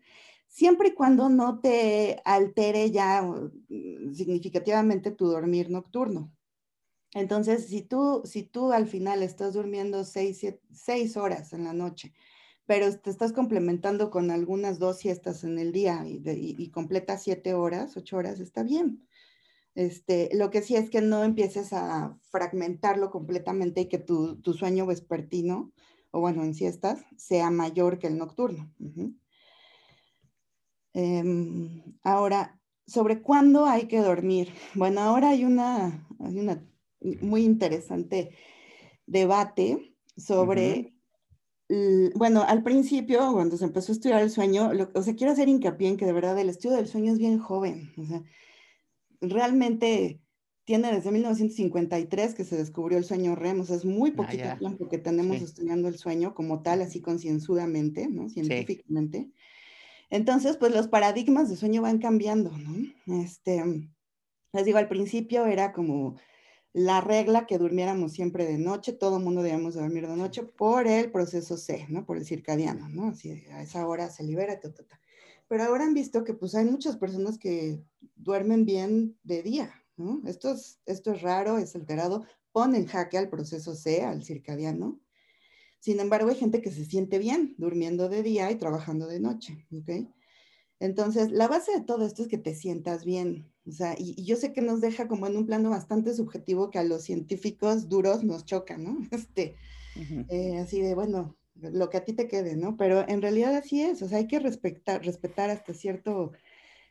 siempre y cuando no te altere ya mm, significativamente tu dormir nocturno. Entonces, si tú, si tú al final estás durmiendo seis, seis horas en la noche, pero te estás complementando con algunas dos siestas en el día y, y, completas siete horas, ocho horas, está bien. Este, lo que sí es que no empieces a fragmentarlo completamente y que tu, sueño vespertino, o bueno, en siestas, sea mayor que el nocturno. Em, ahora, sobre cuándo hay que dormir. [LAUGHS] Bueno, ahora hay una muy interesante debate sobre bueno, al principio, cuando se empezó a estudiar el sueño, o sea, quiero hacer hincapié en que de verdad el estudio del sueño es bien joven. O sea, realmente tiene desde 1953 que se descubrió el sueño REM, o sea, es muy ah, poquito tiempo que tenemos estudiando el sueño como tal, así concienzudamente, ¿no? Científicamente. Entonces, pues los paradigmas de sueño van cambiando, ¿no? Este, les digo, al principio era como la regla que durmiéramos siempre de noche, todo el mundo debíamos dormir de noche por el proceso C, ¿no? Por el circadiano, ¿no? Así a esa hora se libera, ta, Pero ahora han visto que pues hay muchas personas que duermen bien de día, ¿no? Esto es, esto es raro, es alterado, pone en jaque al proceso C, al circadiano. Sin embargo, hay gente que se siente bien durmiendo de día y trabajando de noche, ¿ok? Entonces, la base de todo esto es que te sientas bien, o sea, y, yo sé que nos deja como en un plano bastante subjetivo que a los científicos duros nos choca, ¿no? [LAUGHS] Este, eh, así de, bueno, lo que a ti te quede, ¿no? Pero en realidad así es, o sea, hay que respetar, respetar hasta cierto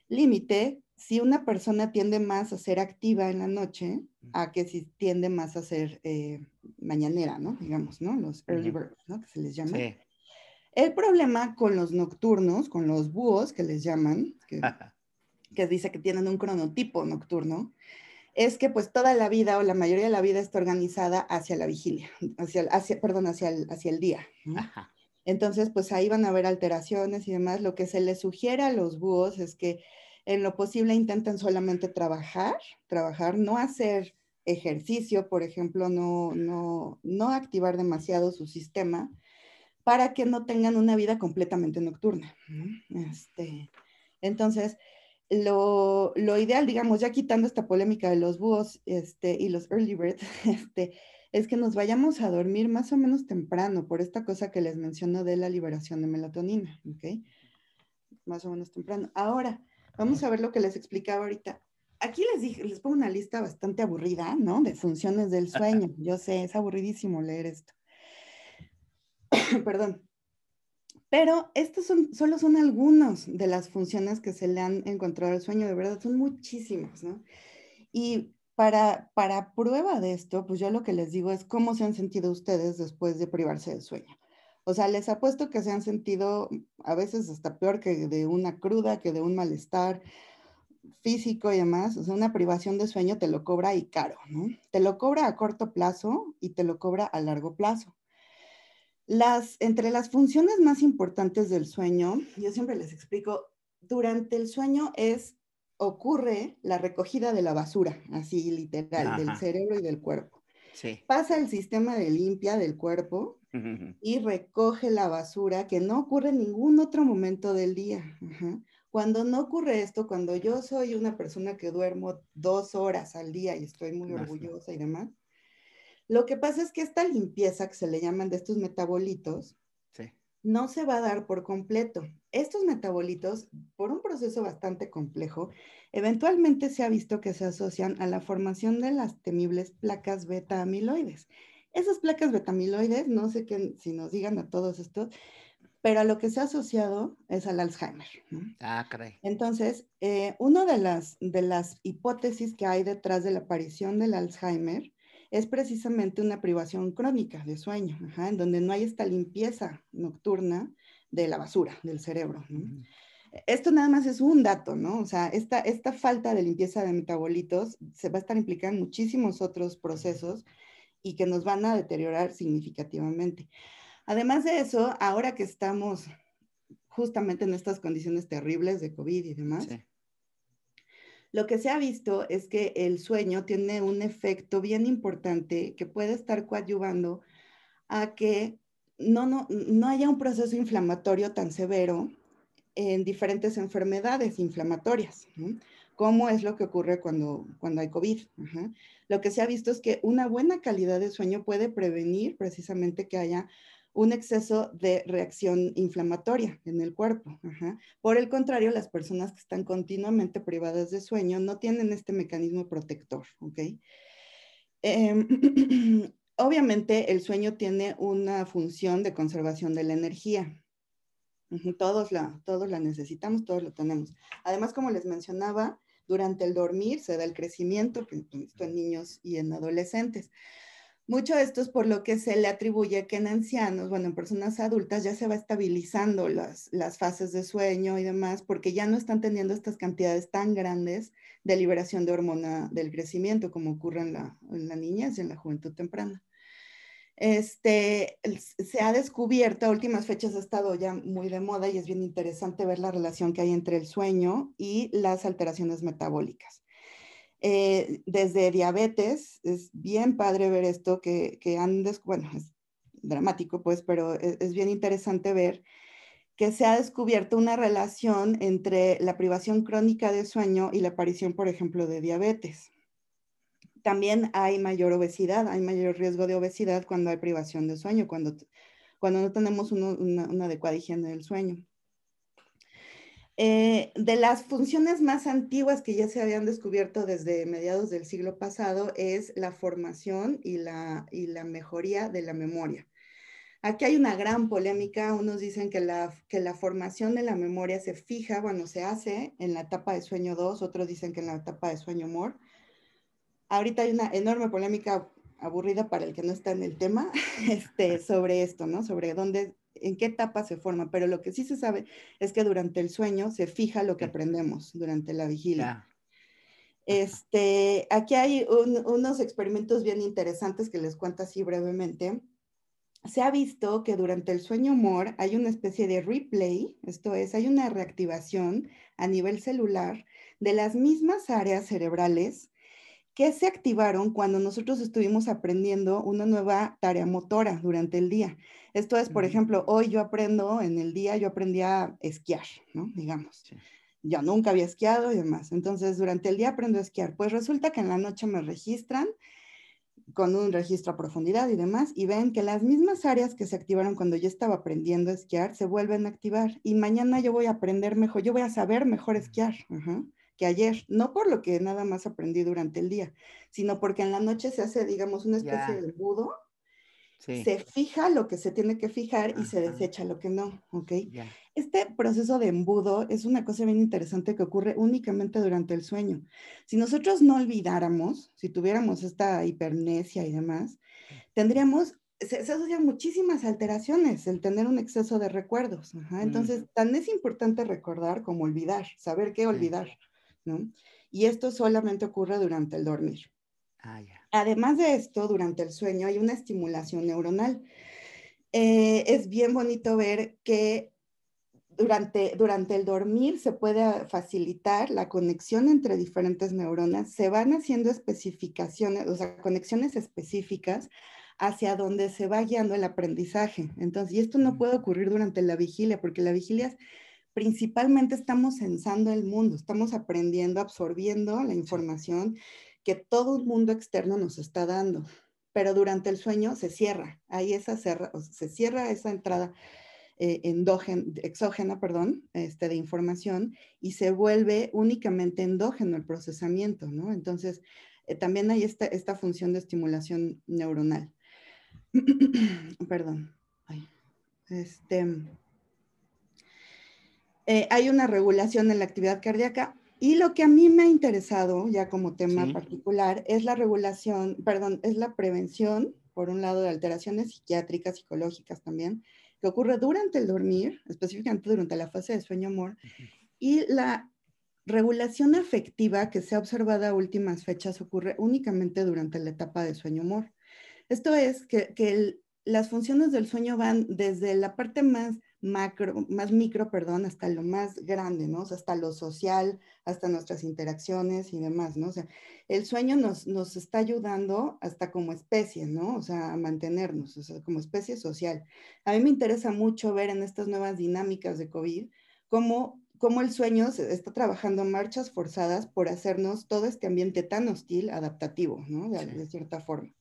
límite si una persona tiende más a ser activa en la noche a que si tiende más a ser eh, mañanera, ¿no? Digamos, ¿no? Los early birds, ¿no? Que se les llama. Sí. El problema con los nocturnos, con los búhos que les llaman, que [LAUGHS] que dice que tienen un cronotipo nocturno, es que pues toda la vida o la mayoría de la vida está organizada hacia la vigilia, hacia, hacia perdón, hacia el, hacia el día. Entonces, pues ahí van a haber alteraciones y demás. Lo que se les sugiere a los búhos es que en lo posible intenten solamente trabajar, trabajar, no hacer ejercicio, por ejemplo, no, no, no activar demasiado su sistema para que no tengan una vida completamente nocturna. Este, entonces, lo, lo, ideal, digamos, ya quitando esta polémica de los búhos este, y los early birds, [LAUGHS] este, es que nos vayamos a dormir más o menos temprano por esta cosa que les menciono de la liberación de melatonina, ¿ok? Más o menos temprano. Ahora, vamos a ver lo que les explicaba ahorita. Aquí les dije, les pongo una lista bastante aburrida, ¿no? De funciones del sueño. [LAUGHS] Yo sé, es aburridísimo leer esto. [COUGHS] Perdón. Pero estos son, solo son algunos de las funciones que se le han encontrado al sueño, de verdad, son muchísimas, ¿no? Y para, para prueba de esto, pues yo lo que les digo es cómo se han sentido ustedes después de privarse del sueño. O sea, les apuesto que se han sentido a veces hasta peor que de una cruda, que de un malestar físico y demás. O sea, una privación de sueño te lo cobra y caro, ¿no? Te lo cobra a corto plazo y te lo cobra a largo plazo. Las, entre las funciones más importantes del sueño, yo siempre les explico, durante el sueño es ocurre la recogida de la basura, así literal, del cerebro y del cuerpo. Sí. Pasa el sistema de limpia del cuerpo y recoge la basura que no ocurre en ningún otro momento del día. Cuando no ocurre esto, cuando yo soy una persona que duermo dos horas al día y estoy muy orgullosa y demás, lo que pasa es que esta limpieza que se le llaman de estos metabolitos, no se va a dar por completo. Estos metabolitos, por un proceso bastante complejo, eventualmente se ha visto que se asocian a la formación de las temibles placas beta amiloides. Esas placas beta amiloides, no sé qué, si nos digan a todos estos, pero a lo que se ha asociado es al Alzheimer. Ah, caray. Entonces, eh, una de las, de las hipótesis que hay detrás de la aparición del Alzheimer es precisamente una privación crónica de sueño, en donde no hay esta limpieza nocturna de la basura del cerebro. Esto nada más es un dato, ¿no? O sea, esta, esta falta de limpieza de metabolitos se va a estar implicando en muchísimos otros procesos y que nos van a deteriorar significativamente. Además de eso, ahora que estamos justamente en estas condiciones terribles de COVID y demás, lo que se ha visto es que el sueño tiene un efecto bien importante que puede estar coadyuvando a que no, no, no haya un proceso inflamatorio tan severo en diferentes enfermedades inflamatorias, como es lo que ocurre cuando, cuando hay COVID. Lo que se ha visto es que una buena calidad de sueño puede prevenir precisamente que haya un exceso de reacción inflamatoria en el cuerpo. Por el contrario, las personas que están continuamente privadas de sueño no tienen este mecanismo protector. Em, [CLEARS THROAT] obviamente, el sueño tiene una función de conservación de la energía. Todos la, todos la necesitamos, todos lo tenemos. Además, como les mencionaba, durante el dormir se da el crecimiento, en niños y en adolescentes. Mucho de esto es por lo que se le atribuye que en ancianos, bueno, en personas adultas ya se va estabilizando las, las fases de sueño y demás, porque ya no están teniendo estas cantidades tan grandes de liberación de hormona del crecimiento como ocurre en la, en la niñez y en la juventud temprana. Este, se ha descubierto, a últimas fechas ha estado ya muy de moda y es bien interesante ver la relación que hay entre el sueño y las alteraciones metabólicas. Eh, desde diabetes, es bien padre ver esto que, que han, bueno, es dramático pues, pero es, es, bien interesante ver que se ha descubierto una relación entre la privación crónica de sueño y la aparición, por ejemplo, de diabetes. También hay mayor obesidad, hay mayor riesgo de obesidad cuando hay privación de sueño, cuando, cuando no tenemos una, una adecuada higiene del sueño. Eh, de las funciones más antiguas que ya se habían descubierto desde mediados del siglo pasado es la formación y la, mejoría de la memoria. Aquí hay una gran polémica. Unos dicen que la, formación de la memoria se fija, bueno, se hace en la etapa de sueño 2, otros dicen que en la etapa de sueño MOR. Ahorita hay una enorme polémica aburrida para el que no está en el tema [LAUGHS] este, sobre esto, ¿no? Sobre dónde en qué etapa se forma, pero lo que sí se sabe es que durante el sueño se fija lo que aprendemos durante la vigilia. Este, aquí hay unos experimentos bien interesantes que les cuento así brevemente. Se ha visto que durante el sueño MOR hay una especie de replay, esto es, hay una reactivación a nivel celular de las mismas áreas cerebrales que se activaron cuando nosotros estuvimos aprendiendo una nueva tarea motora durante el día. Esto es, por ejemplo, hoy yo aprendo, en el día yo aprendí a esquiar, ¿no? Digamos. Yo nunca había esquiado y demás. Entonces, durante el día aprendo a esquiar. Pues resulta que en la noche me registran con un registro a profundidad y demás, y ven que las mismas áreas que se activaron cuando yo estaba aprendiendo a esquiar se vuelven a activar. Y mañana yo voy a aprender mejor, yo voy a saber mejor esquiar que ayer, no por lo que nada más aprendí durante el día, sino porque en la noche se hace, digamos, una especie de embudo se fija lo que se tiene que fijar y se desecha lo que no, ¿ok? Este proceso de embudo es una cosa bien interesante que ocurre únicamente durante el sueño. Si nosotros no olvidáramos, si tuviéramos esta hipernesia y demás, tendríamos, se, asocian muchísimas alteraciones el tener un exceso de recuerdos. Entonces, tan es importante recordar como olvidar, saber qué olvidar, ¿no? Y esto solamente ocurre durante el dormir. Ah, Además de esto, durante el sueño hay una estimulación neuronal. Eh, es bien bonito ver que durante, durante el dormir se puede facilitar la conexión entre diferentes neuronas, se van haciendo especificaciones, o sea, conexiones específicas hacia donde se va guiando el aprendizaje. Entonces, y esto no puede ocurrir durante la vigilia, porque la vigilia es, principalmente estamos sensando el mundo, estamos aprendiendo, absorbiendo la información que todo un mundo externo nos está dando, pero durante el sueño se cierra, ahí esa se cierra esa entrada eh, exógena perdón, este, de información y se vuelve únicamente endógeno el procesamiento, ¿no? Entonces, eh, también hay esta, esta función de estimulación neuronal. [CLEARS THROAT] perdón. Este, eh, hay una regulación en la actividad cardíaca y lo que a mí me ha interesado, ya como tema particular, es la regulación, perdón, es la prevención, por un lado, de alteraciones psiquiátricas, psicológicas también, que ocurre durante el dormir, específicamente durante la fase de sueño-amor, y la regulación afectiva que se ha observado a últimas fechas ocurre únicamente durante la etapa de sueño-amor. Esto es que, que las funciones del sueño van desde la parte más macro, más micro, perdón, hasta lo más grande, ¿no? O sea, hasta lo social, hasta nuestras interacciones y demás, ¿no? O sea, el sueño nos, nos está ayudando hasta como especie, ¿no? O sea, a mantenernos, o sea, como especie social. A mí me interesa mucho ver en estas nuevas dinámicas de COVID cómo, cómo el sueño está trabajando marchas forzadas por hacernos todo este ambiente tan hostil, adaptativo, ¿no? de cierta forma.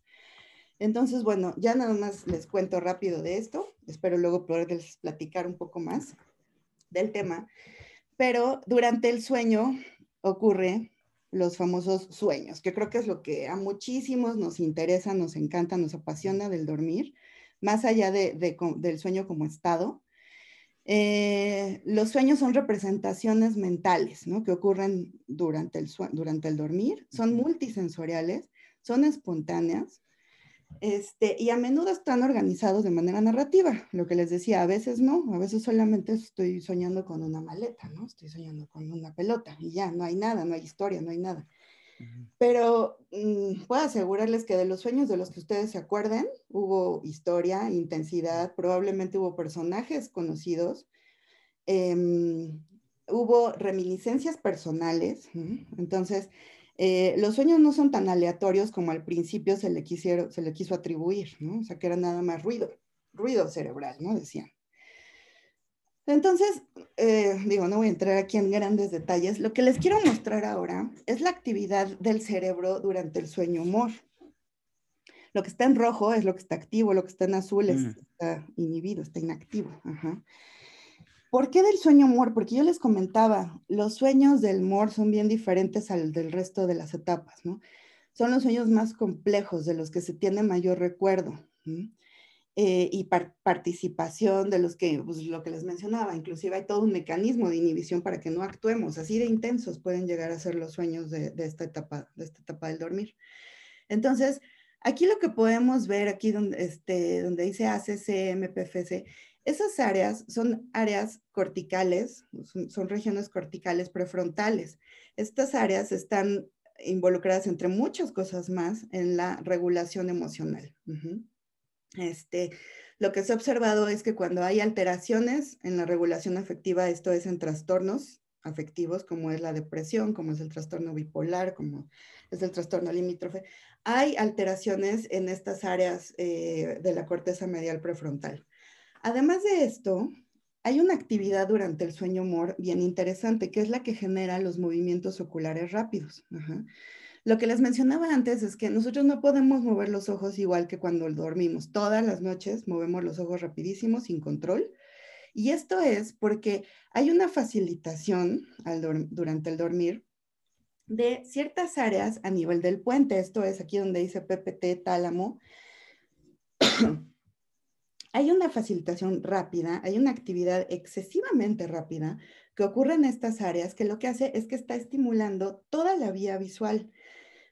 Entonces, bueno, ya nada más les cuento rápido de esto. Espero luego poderles platicar un poco más del tema. Pero durante el sueño ocurre los famosos sueños, que creo que es lo que a muchísimos nos interesa, nos encanta, nos apasiona del dormir, más allá de, del sueño como estado. Eh, los sueños son representaciones mentales, ¿no? Que ocurren durante el, durante el dormir, son multisensoriales, son espontáneas, este, y a menudo están organizados de manera narrativa, lo que les decía, a veces no, a veces solamente estoy soñando con una maleta, ¿no? Estoy soñando con una pelota y ya, no hay nada, no hay historia, no hay nada. Pero mm, puedo asegurarles que de los sueños de los que ustedes se acuerden, hubo historia, intensidad, probablemente hubo personajes conocidos, em, hubo reminiscencias personales, entonces eh, los sueños no son tan aleatorios como al principio se le, quisieron, se le quiso atribuir, ¿no? O sea, que era nada más ruido, ruido cerebral, ¿no? Decían. Entonces, eh, digo, no voy a entrar aquí en grandes detalles. Lo que les quiero mostrar ahora es la actividad del cerebro durante el sueño humor. Lo que está en rojo es lo que está activo, lo que está en azul mm. está inhibido, está inactivo. Ajá. ¿Por qué del sueño humor? Porque yo les comentaba, los sueños del humor son bien diferentes al del resto de las etapas, ¿no? Son los sueños más complejos, de los que se tiene mayor recuerdo. Eh, y participación de los que, pues lo que les mencionaba, inclusive hay todo un mecanismo de inhibición para que no actuemos, así de intensos pueden llegar a ser los sueños de, esta, etapa, de esta etapa del dormir. Entonces, aquí lo que podemos ver, aquí donde, este, donde dice ACC, MPFC, esas áreas son áreas corticales, son, regiones corticales prefrontales. Estas áreas están involucradas entre muchas cosas más en la regulación emocional. este, lo que se ha observado es que cuando hay alteraciones en la regulación afectiva, esto es en trastornos afectivos, como es la depresión, como es el trastorno bipolar, como es el trastorno limítrofe, hay alteraciones en estas áreas eh, de la corteza medial prefrontal. Además de esto, hay una actividad durante el sueño humor bien interesante, que es la que genera los movimientos oculares rápidos. Lo que les mencionaba antes es que nosotros no podemos mover los ojos igual que cuando dormimos. Todas las noches movemos los ojos rapidísimo, sin control. Y esto es porque hay una facilitación durante el dormir de ciertas áreas a nivel del puente. Esto es aquí donde dice PPT, tálamo. Hay una facilitación rápida, hay una actividad excesivamente rápida que ocurre en estas áreas que lo que hace es que está estimulando toda la vía visual.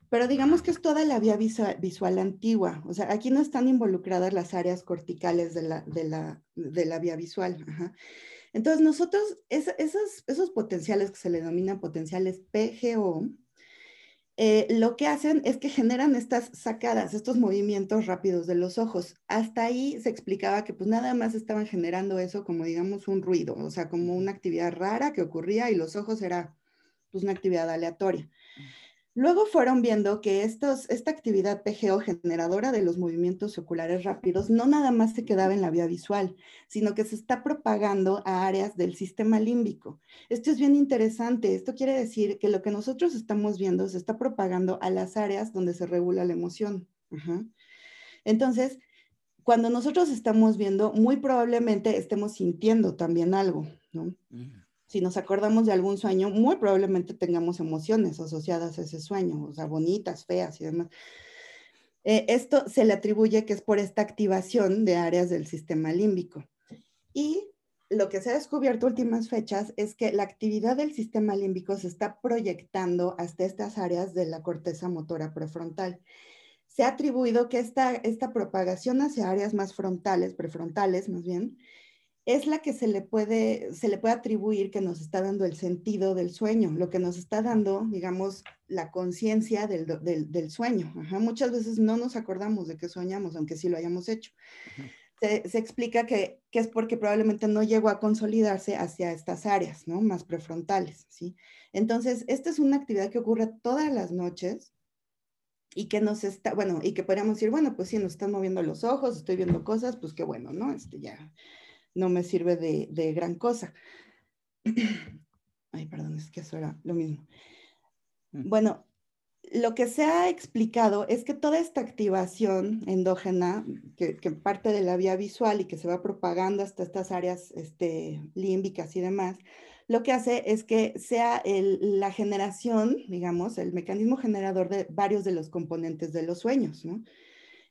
Pero digamos que es toda la vía visual, antigua. O sea, aquí no están involucradas las áreas corticales de la, de la, vía visual. Entonces, nosotros, esos, esos potenciales que se le denominan potenciales PGO, eh, lo que hacen es que generan estas sacadas, estos movimientos rápidos de los ojos. Hasta ahí se explicaba que pues nada más estaban generando eso como digamos un ruido, o sea, como una actividad rara que ocurría y los ojos era pues una actividad aleatoria. Luego fueron viendo que esta actividad PGO generadora de los movimientos oculares rápidos no nada más se quedaba en la vía visual, sino que se está propagando a áreas del sistema límbico. Esto es bien interesante. Esto quiere decir que lo que nosotros estamos viendo se está propagando a las áreas donde se regula la emoción. Entonces, cuando nosotros estamos viendo, muy probablemente estemos sintiendo también algo, ¿no? Si nos acordamos de algún sueño, muy probablemente tengamos emociones asociadas a ese sueño, o sea, bonitas, feas y demás. Eh, esto se le atribuye que es por esta activación de áreas del sistema límbico. Y lo que se ha descubierto últimas fechas es que la actividad del sistema límbico se está proyectando hasta estas áreas de la corteza motora prefrontal. Se ha atribuido que esta, esta propagación hacia áreas más frontales, prefrontales más bien, es la que se le puede, se le puede atribuir que nos está dando el sentido del sueño, lo que nos está dando, digamos, la conciencia del, sueño. Muchas veces no nos acordamos de que soñamos, aunque sí lo hayamos hecho. se, explica que, es porque probablemente no llegó a consolidarse hacia estas áreas, ¿no? Más prefrontales, ¿sí? Entonces, esta es una actividad que ocurre todas las noches y que nos está, bueno, y que podríamos decir, bueno, pues sí, nos están moviendo los ojos, estoy viendo cosas, pues qué bueno, ¿no? Este ya no me sirve de, gran cosa. Ay, perdón, es que eso era lo mismo. Mm. Bueno, lo que se ha explicado es que toda esta activación endógena, que, parte de la vía visual y que se va propagando hasta estas áreas este, límbicas y demás, lo que hace es que sea la generación, digamos, el mecanismo generador de varios de los componentes de los sueños, ¿no?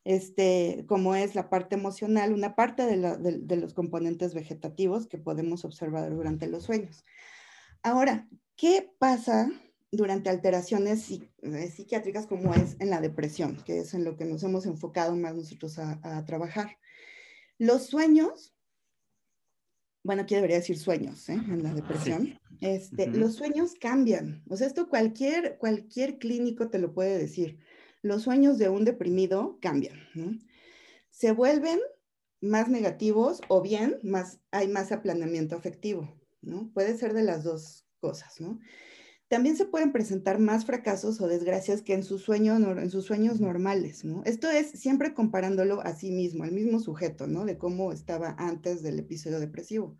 Este, como es la parte emocional, una parte de, los componentes vegetativos que podemos observar durante los sueños. Ahora, ¿qué pasa durante alteraciones eh, psiquiátricas como es en la depresión, que es en lo que nos hemos enfocado más nosotros a, trabajar? Los sueños, bueno, aquí debería decir sueños, ¿eh? en la depresión. Este, Los sueños cambian. O sea, esto cualquier, cualquier clínico te lo puede decir los sueños de un deprimido cambian. Se vuelven más negativos o bien más, hay más aplanamiento afectivo. ¿no? Puede ser de las dos cosas. ¿no? También se pueden presentar más fracasos o desgracias que en sus, sueños, en sus sueños normales. ¿no? Esto es siempre comparándolo a sí mismo, al mismo sujeto, ¿no? de cómo estaba antes del episodio depresivo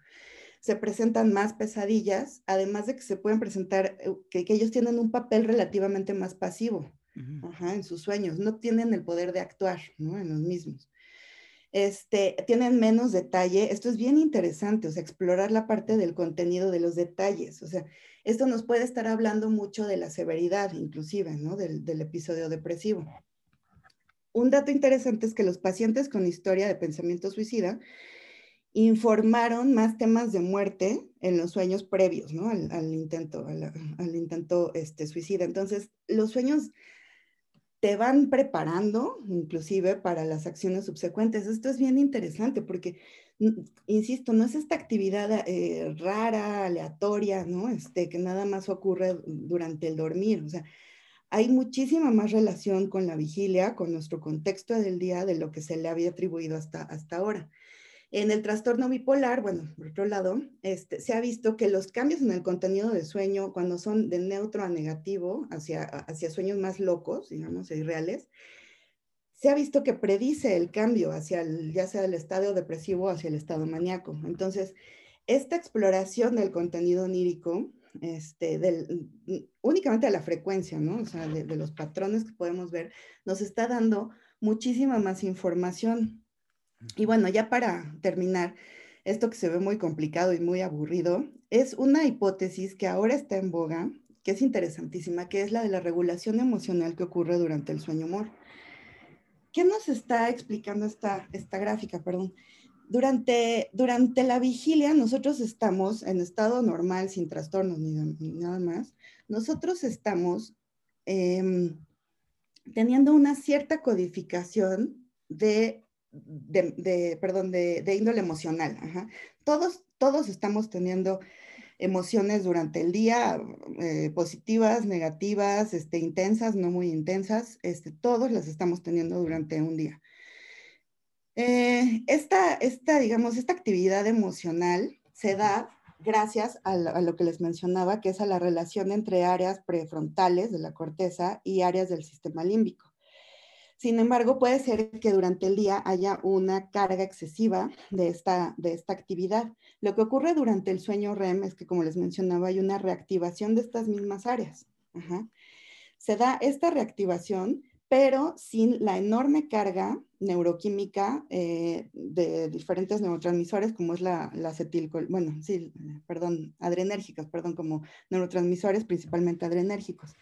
se presentan más pesadillas, además de que se pueden presentar, eh, que, ellos tienen un papel relativamente más pasivo, en sus sueños, no tienen el poder de actuar. En los mismos. Este, tienen menos detalle, esto es bien interesante, o sea, explorar la parte del contenido de los detalles, o sea, esto nos puede estar hablando mucho de la severidad, inclusive, ¿no? Del, episodio depresivo. Un dato interesante es que los pacientes con historia de pensamiento suicida informaron más temas de muerte en los sueños previos, ¿no? Al, intento, al, intento este, suicida. Entonces, los sueños te van preparando inclusive para las acciones subsecuentes. Esto es bien interesante porque, insisto, no es esta actividad eh, rara, aleatoria, ¿no? Este, que nada más ocurre durante el dormir. O sea, hay muchísima más relación con la vigilia, con nuestro contexto del día de lo que se le había atribuido hasta, hasta ahora. En el trastorno bipolar, bueno, por otro lado, este, se ha visto que los cambios en el contenido del sueño, cuando son de neutro a negativo, hacia, hacia sueños más locos, digamos, irreales, se ha visto que predice el cambio hacia el, ya sea el estado depresivo o hacia el estado maníaco. Entonces, esta exploración del contenido onírico este, del, únicamente de la frecuencia, ¿no? O sea, de, de los patrones que podemos ver, nos está dando muchísima más información. Y bueno, ya para terminar, esto que se ve muy complicado y muy aburrido, es una hipótesis que ahora está en boga, que es interesantísima, que es la de la regulación emocional que ocurre durante el sueño humor. ¿Qué nos está explicando esta, esta gráfica? Perdón. Durante, durante la vigilia, nosotros estamos en estado normal, sin trastornos ni, nada más. Nosotros estamos em, teniendo una cierta codificación de, de, perdón, de, índole emocional. Todos, todos estamos teniendo emociones durante el día, eh, positivas, negativas, este, intensas, no muy intensas, este, todos las estamos teniendo durante un día. Eh, esta, esta, digamos, esta actividad emocional se da gracias a lo, que les mencionaba, que es a la relación entre áreas prefrontales de la corteza y áreas del sistema límbico. Sin embargo, puede ser que durante el día haya una carga excesiva de esta, de esta actividad. Lo que ocurre durante el sueño REM es que, como les mencionaba, hay una reactivación de estas mismas áreas. Se da esta reactivación, pero sin la enorme carga neuroquímica eh, de diferentes neurotransmisores, como es la, la acetilcol, bueno, sí, perdón, adrenérgicos, perdón, como neurotransmisores, principalmente adrenérgicos.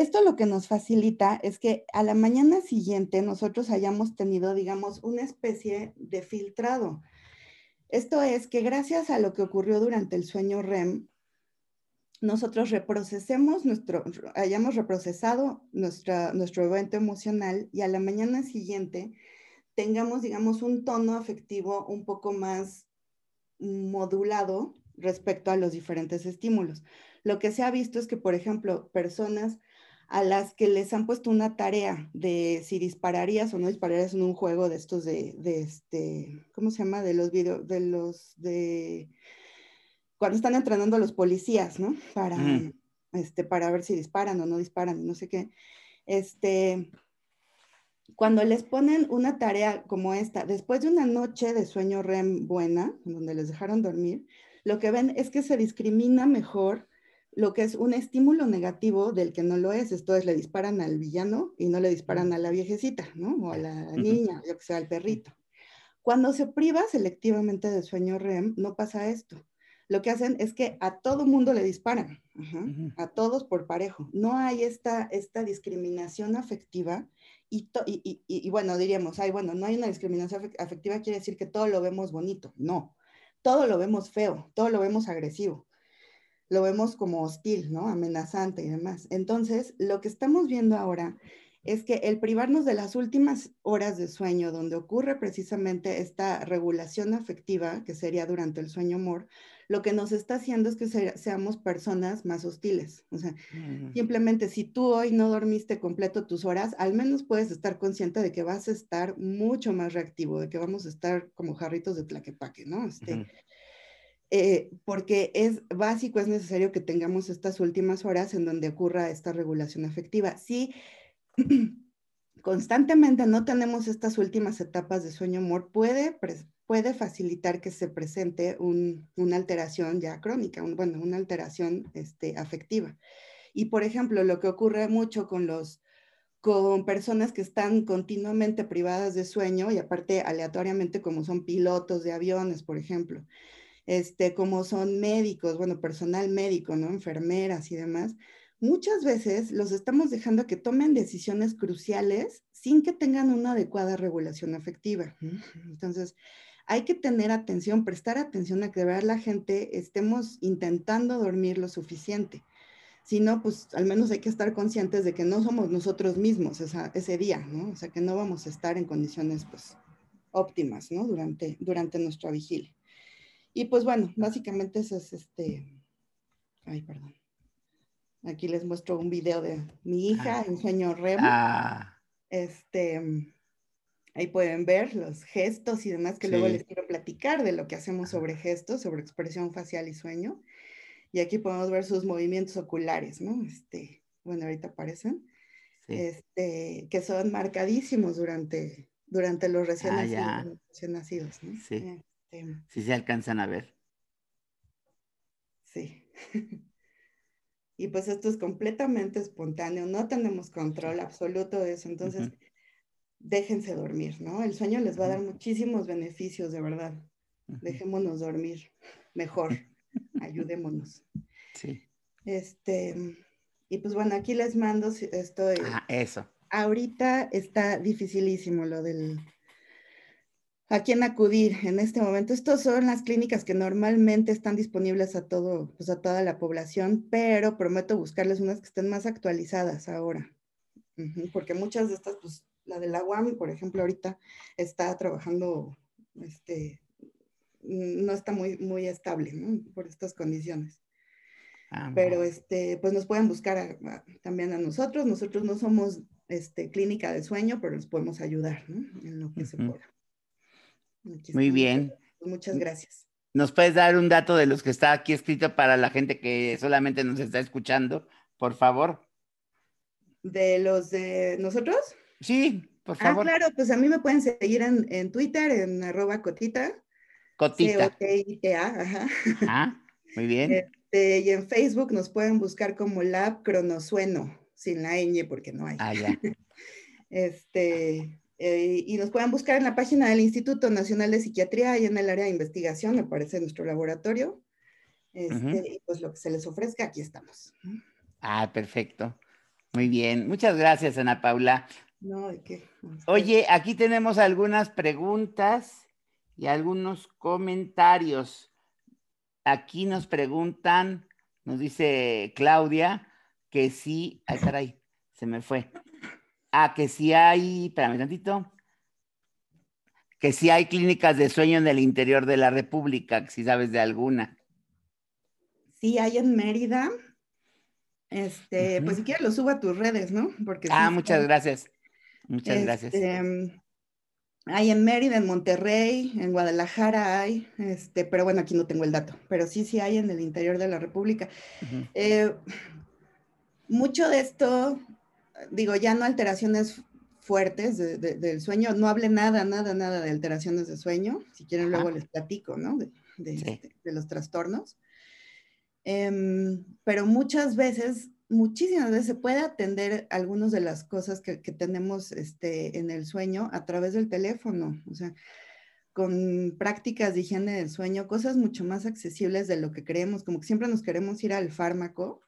Esto lo que nos facilita es que a la mañana siguiente nosotros hayamos tenido, digamos, una especie de filtrado. Esto es que gracias a lo que ocurrió durante el sueño REM, nosotros reprocesemos nuestro, hayamos reprocesado nuestra, nuestro evento emocional y a la mañana siguiente tengamos, digamos, un tono afectivo un poco más modulado respecto a los diferentes estímulos. Lo que se ha visto es que, por ejemplo, personas a las que les han puesto una tarea de si dispararías o no dispararías en un juego de estos de, este, ¿cómo se llama? De los videos, de los de cuando están entrenando a los policías, ¿no? Para, este, para ver si disparan o no disparan, no sé qué. Este, cuando les ponen una tarea como esta, después de una noche de sueño REM buena, donde les dejaron dormir, lo que ven es que se discrimina mejor lo que es un estímulo negativo del que no lo es. Esto es, le disparan al villano y no le disparan a la viejecita, ¿no? O a la niña, yo que sea, al perrito. Cuando se priva selectivamente del sueño REM, no pasa esto. Lo que hacen es que a todo mundo le disparan, a todos por parejo. No hay esta, esta discriminación afectiva y, y, y, bueno, diríamos, ay, bueno, no hay una discriminación afectiva, quiere decir que todo lo vemos bonito. No, todo lo vemos feo, todo lo vemos agresivo lo vemos como hostil, ¿no? Amenazante y demás. Entonces, lo que estamos viendo ahora es que el privarnos de las últimas horas de sueño, donde ocurre precisamente esta regulación afectiva, que sería durante el sueño amor, lo que nos está haciendo es que seamos personas más hostiles. O sea, simplemente si tú hoy no dormiste completo tus horas, al menos puedes estar consciente de que vas a estar mucho más reactivo, de que vamos a estar como jarritos de tlaquepaque, ¿no? Este, eh, porque es básico, es necesario que tengamos estas últimas horas en donde ocurra esta regulación afectiva. Si [CLEARS THROAT] constantemente no tenemos estas últimas etapas de sueño amor, puede, puede facilitar que se presente una alteración ya crónica, bueno, una alteración este, afectiva. Y por ejemplo, lo que ocurre mucho con los con personas que están continuamente privadas de sueño y aparte aleatoriamente como son pilotos de aviones, por ejemplo, este, como son médicos, bueno, personal médico, ¿no? Enfermeras y demás, muchas veces los estamos dejando que tomen decisiones cruciales sin que tengan una adecuada regulación afectiva. Entonces, hay que tener atención, prestar atención a que de verdad la gente estemos intentando dormir lo suficiente. Si no, pues al menos hay que estar conscientes de que no somos nosotros mismos ese día. O sea, que no vamos a estar en condiciones, pues, óptimas, ¿no? Durante, durante nuestra vigilia. Y pues bueno, básicamente eso es este, ay, perdón. Aquí les muestro un video de mi hija en sueño REM. Ah. Este, ahí pueden ver los gestos y demás que luego les quiero platicar de lo que hacemos sobre gestos, sobre expresión facial y sueño. Y aquí podemos ver sus movimientos oculares, ¿no? Este, bueno, ahorita aparecen. Este, que son marcadísimos durante, durante los recién, ah, nacidos, recién nacidos, ¿no? Sí. Si se alcanzan a ver. Sí. [LAUGHS] Y pues esto es completamente espontáneo, no tenemos control absoluto de eso. Entonces, déjense dormir, ¿no? El sueño les va a dar muchísimos beneficios, de verdad. Dejémonos dormir mejor, [LAUGHS] ayudémonos. Sí. Este, y pues bueno, aquí les mando esto. Ah, eso. Ahorita está dificilísimo lo del a quién acudir en este momento. Estas son las clínicas que normalmente están disponibles a todo, pues a toda la población, pero prometo buscarles unas que estén más actualizadas ahora. porque muchas de estas, pues la de la UAM, por ejemplo, ahorita está trabajando, este, no está muy, muy estable, ¿no? Por estas condiciones. Ah, pero este, pues nos pueden buscar también a nosotros. Nosotros no somos este, clínica de sueño, pero les podemos ayudar ¿no? en lo que se pueda. Muy bien. Muchas gracias. ¿Nos puedes dar un dato de los que está aquí escrito para la gente que solamente nos está escuchando, por favor? ¿De los de nosotros? Sí, por ah, favor. Ah, claro, pues a mí me pueden seguir en, Twitter, en arroba cotita. Cotita. C-O-T-I-T-A, ajá. Ah, muy bien. Este, y en Facebook nos pueden buscar como Lab Cronosueno, sin la ñ porque no hay. Ah, ya. [LAUGHS] Este, eh, y nos pueden buscar en la página del Instituto Nacional de Psiquiatría y en el área de investigación, me parece nuestro laboratorio. Este, y pues lo que se les ofrezca, aquí estamos. Ah, perfecto. Muy bien. Muchas gracias, Ana Paula. No, ¿de qué? Oye, aquí tenemos algunas preguntas y algunos comentarios. Aquí nos preguntan, nos dice Claudia, que sí, ay caray, se me fue. Ah, que sí hay, espérame tantito, que sí hay clínicas de sueño en el interior de la República, si sabes de alguna. Sí, hay en Mérida. Este, pues si quieres lo subo a tus redes, ¿no? Porque ah, muchas gracias. Muchas gracias. Este, hay en Mérida, en Monterrey, en Guadalajara hay, este, pero bueno, aquí no tengo el dato, pero sí, sí hay en el interior de la República. Eh, mucho de esto digo, ya no alteraciones fuertes del sueño, no hable nada, nada, nada de alteraciones de sueño, si quieren luego les platico, ¿no? De, este, los trastornos. Em, pero muchas veces, muchísimas veces se puede atender algunas de las cosas que, tenemos este, en el sueño a través del teléfono, o sea, con prácticas de higiene del sueño, cosas mucho más accesibles de lo que creemos, como que siempre nos queremos ir al fármaco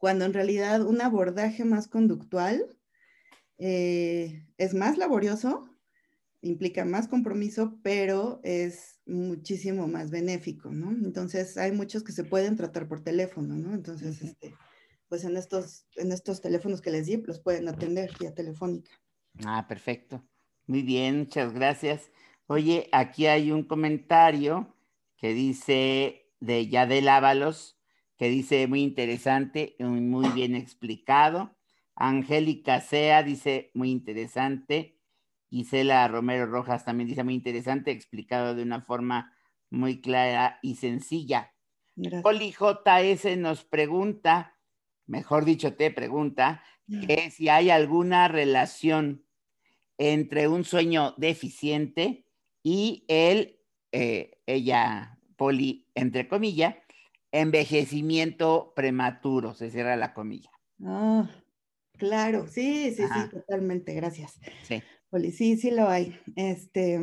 cuando en realidad un abordaje más conductual eh, es más laborioso, implica más compromiso, pero es muchísimo más benéfico, ¿no? Entonces hay muchos que se pueden tratar por teléfono, ¿no? Entonces, este, pues en estos, en estos teléfonos que les di, los pueden atender vía telefónica. Ah, perfecto. Muy bien, muchas gracias. Oye, aquí hay un comentario que dice de Yadel Ábalos, que dice muy interesante, muy bien explicado. Angélica Sea dice muy interesante. Isela Romero Rojas también dice muy interesante, explicado de una forma muy clara y sencilla. Poli JS nos pregunta, mejor dicho, te pregunta, que si hay alguna relación entre un sueño deficiente y el, eh, ella, Poli, entre comillas, envejecimiento prematuro, se cierra la comilla. Ah, claro, sí, sí, sí, totalmente, gracias. Sí. sí, sí lo hay. Este,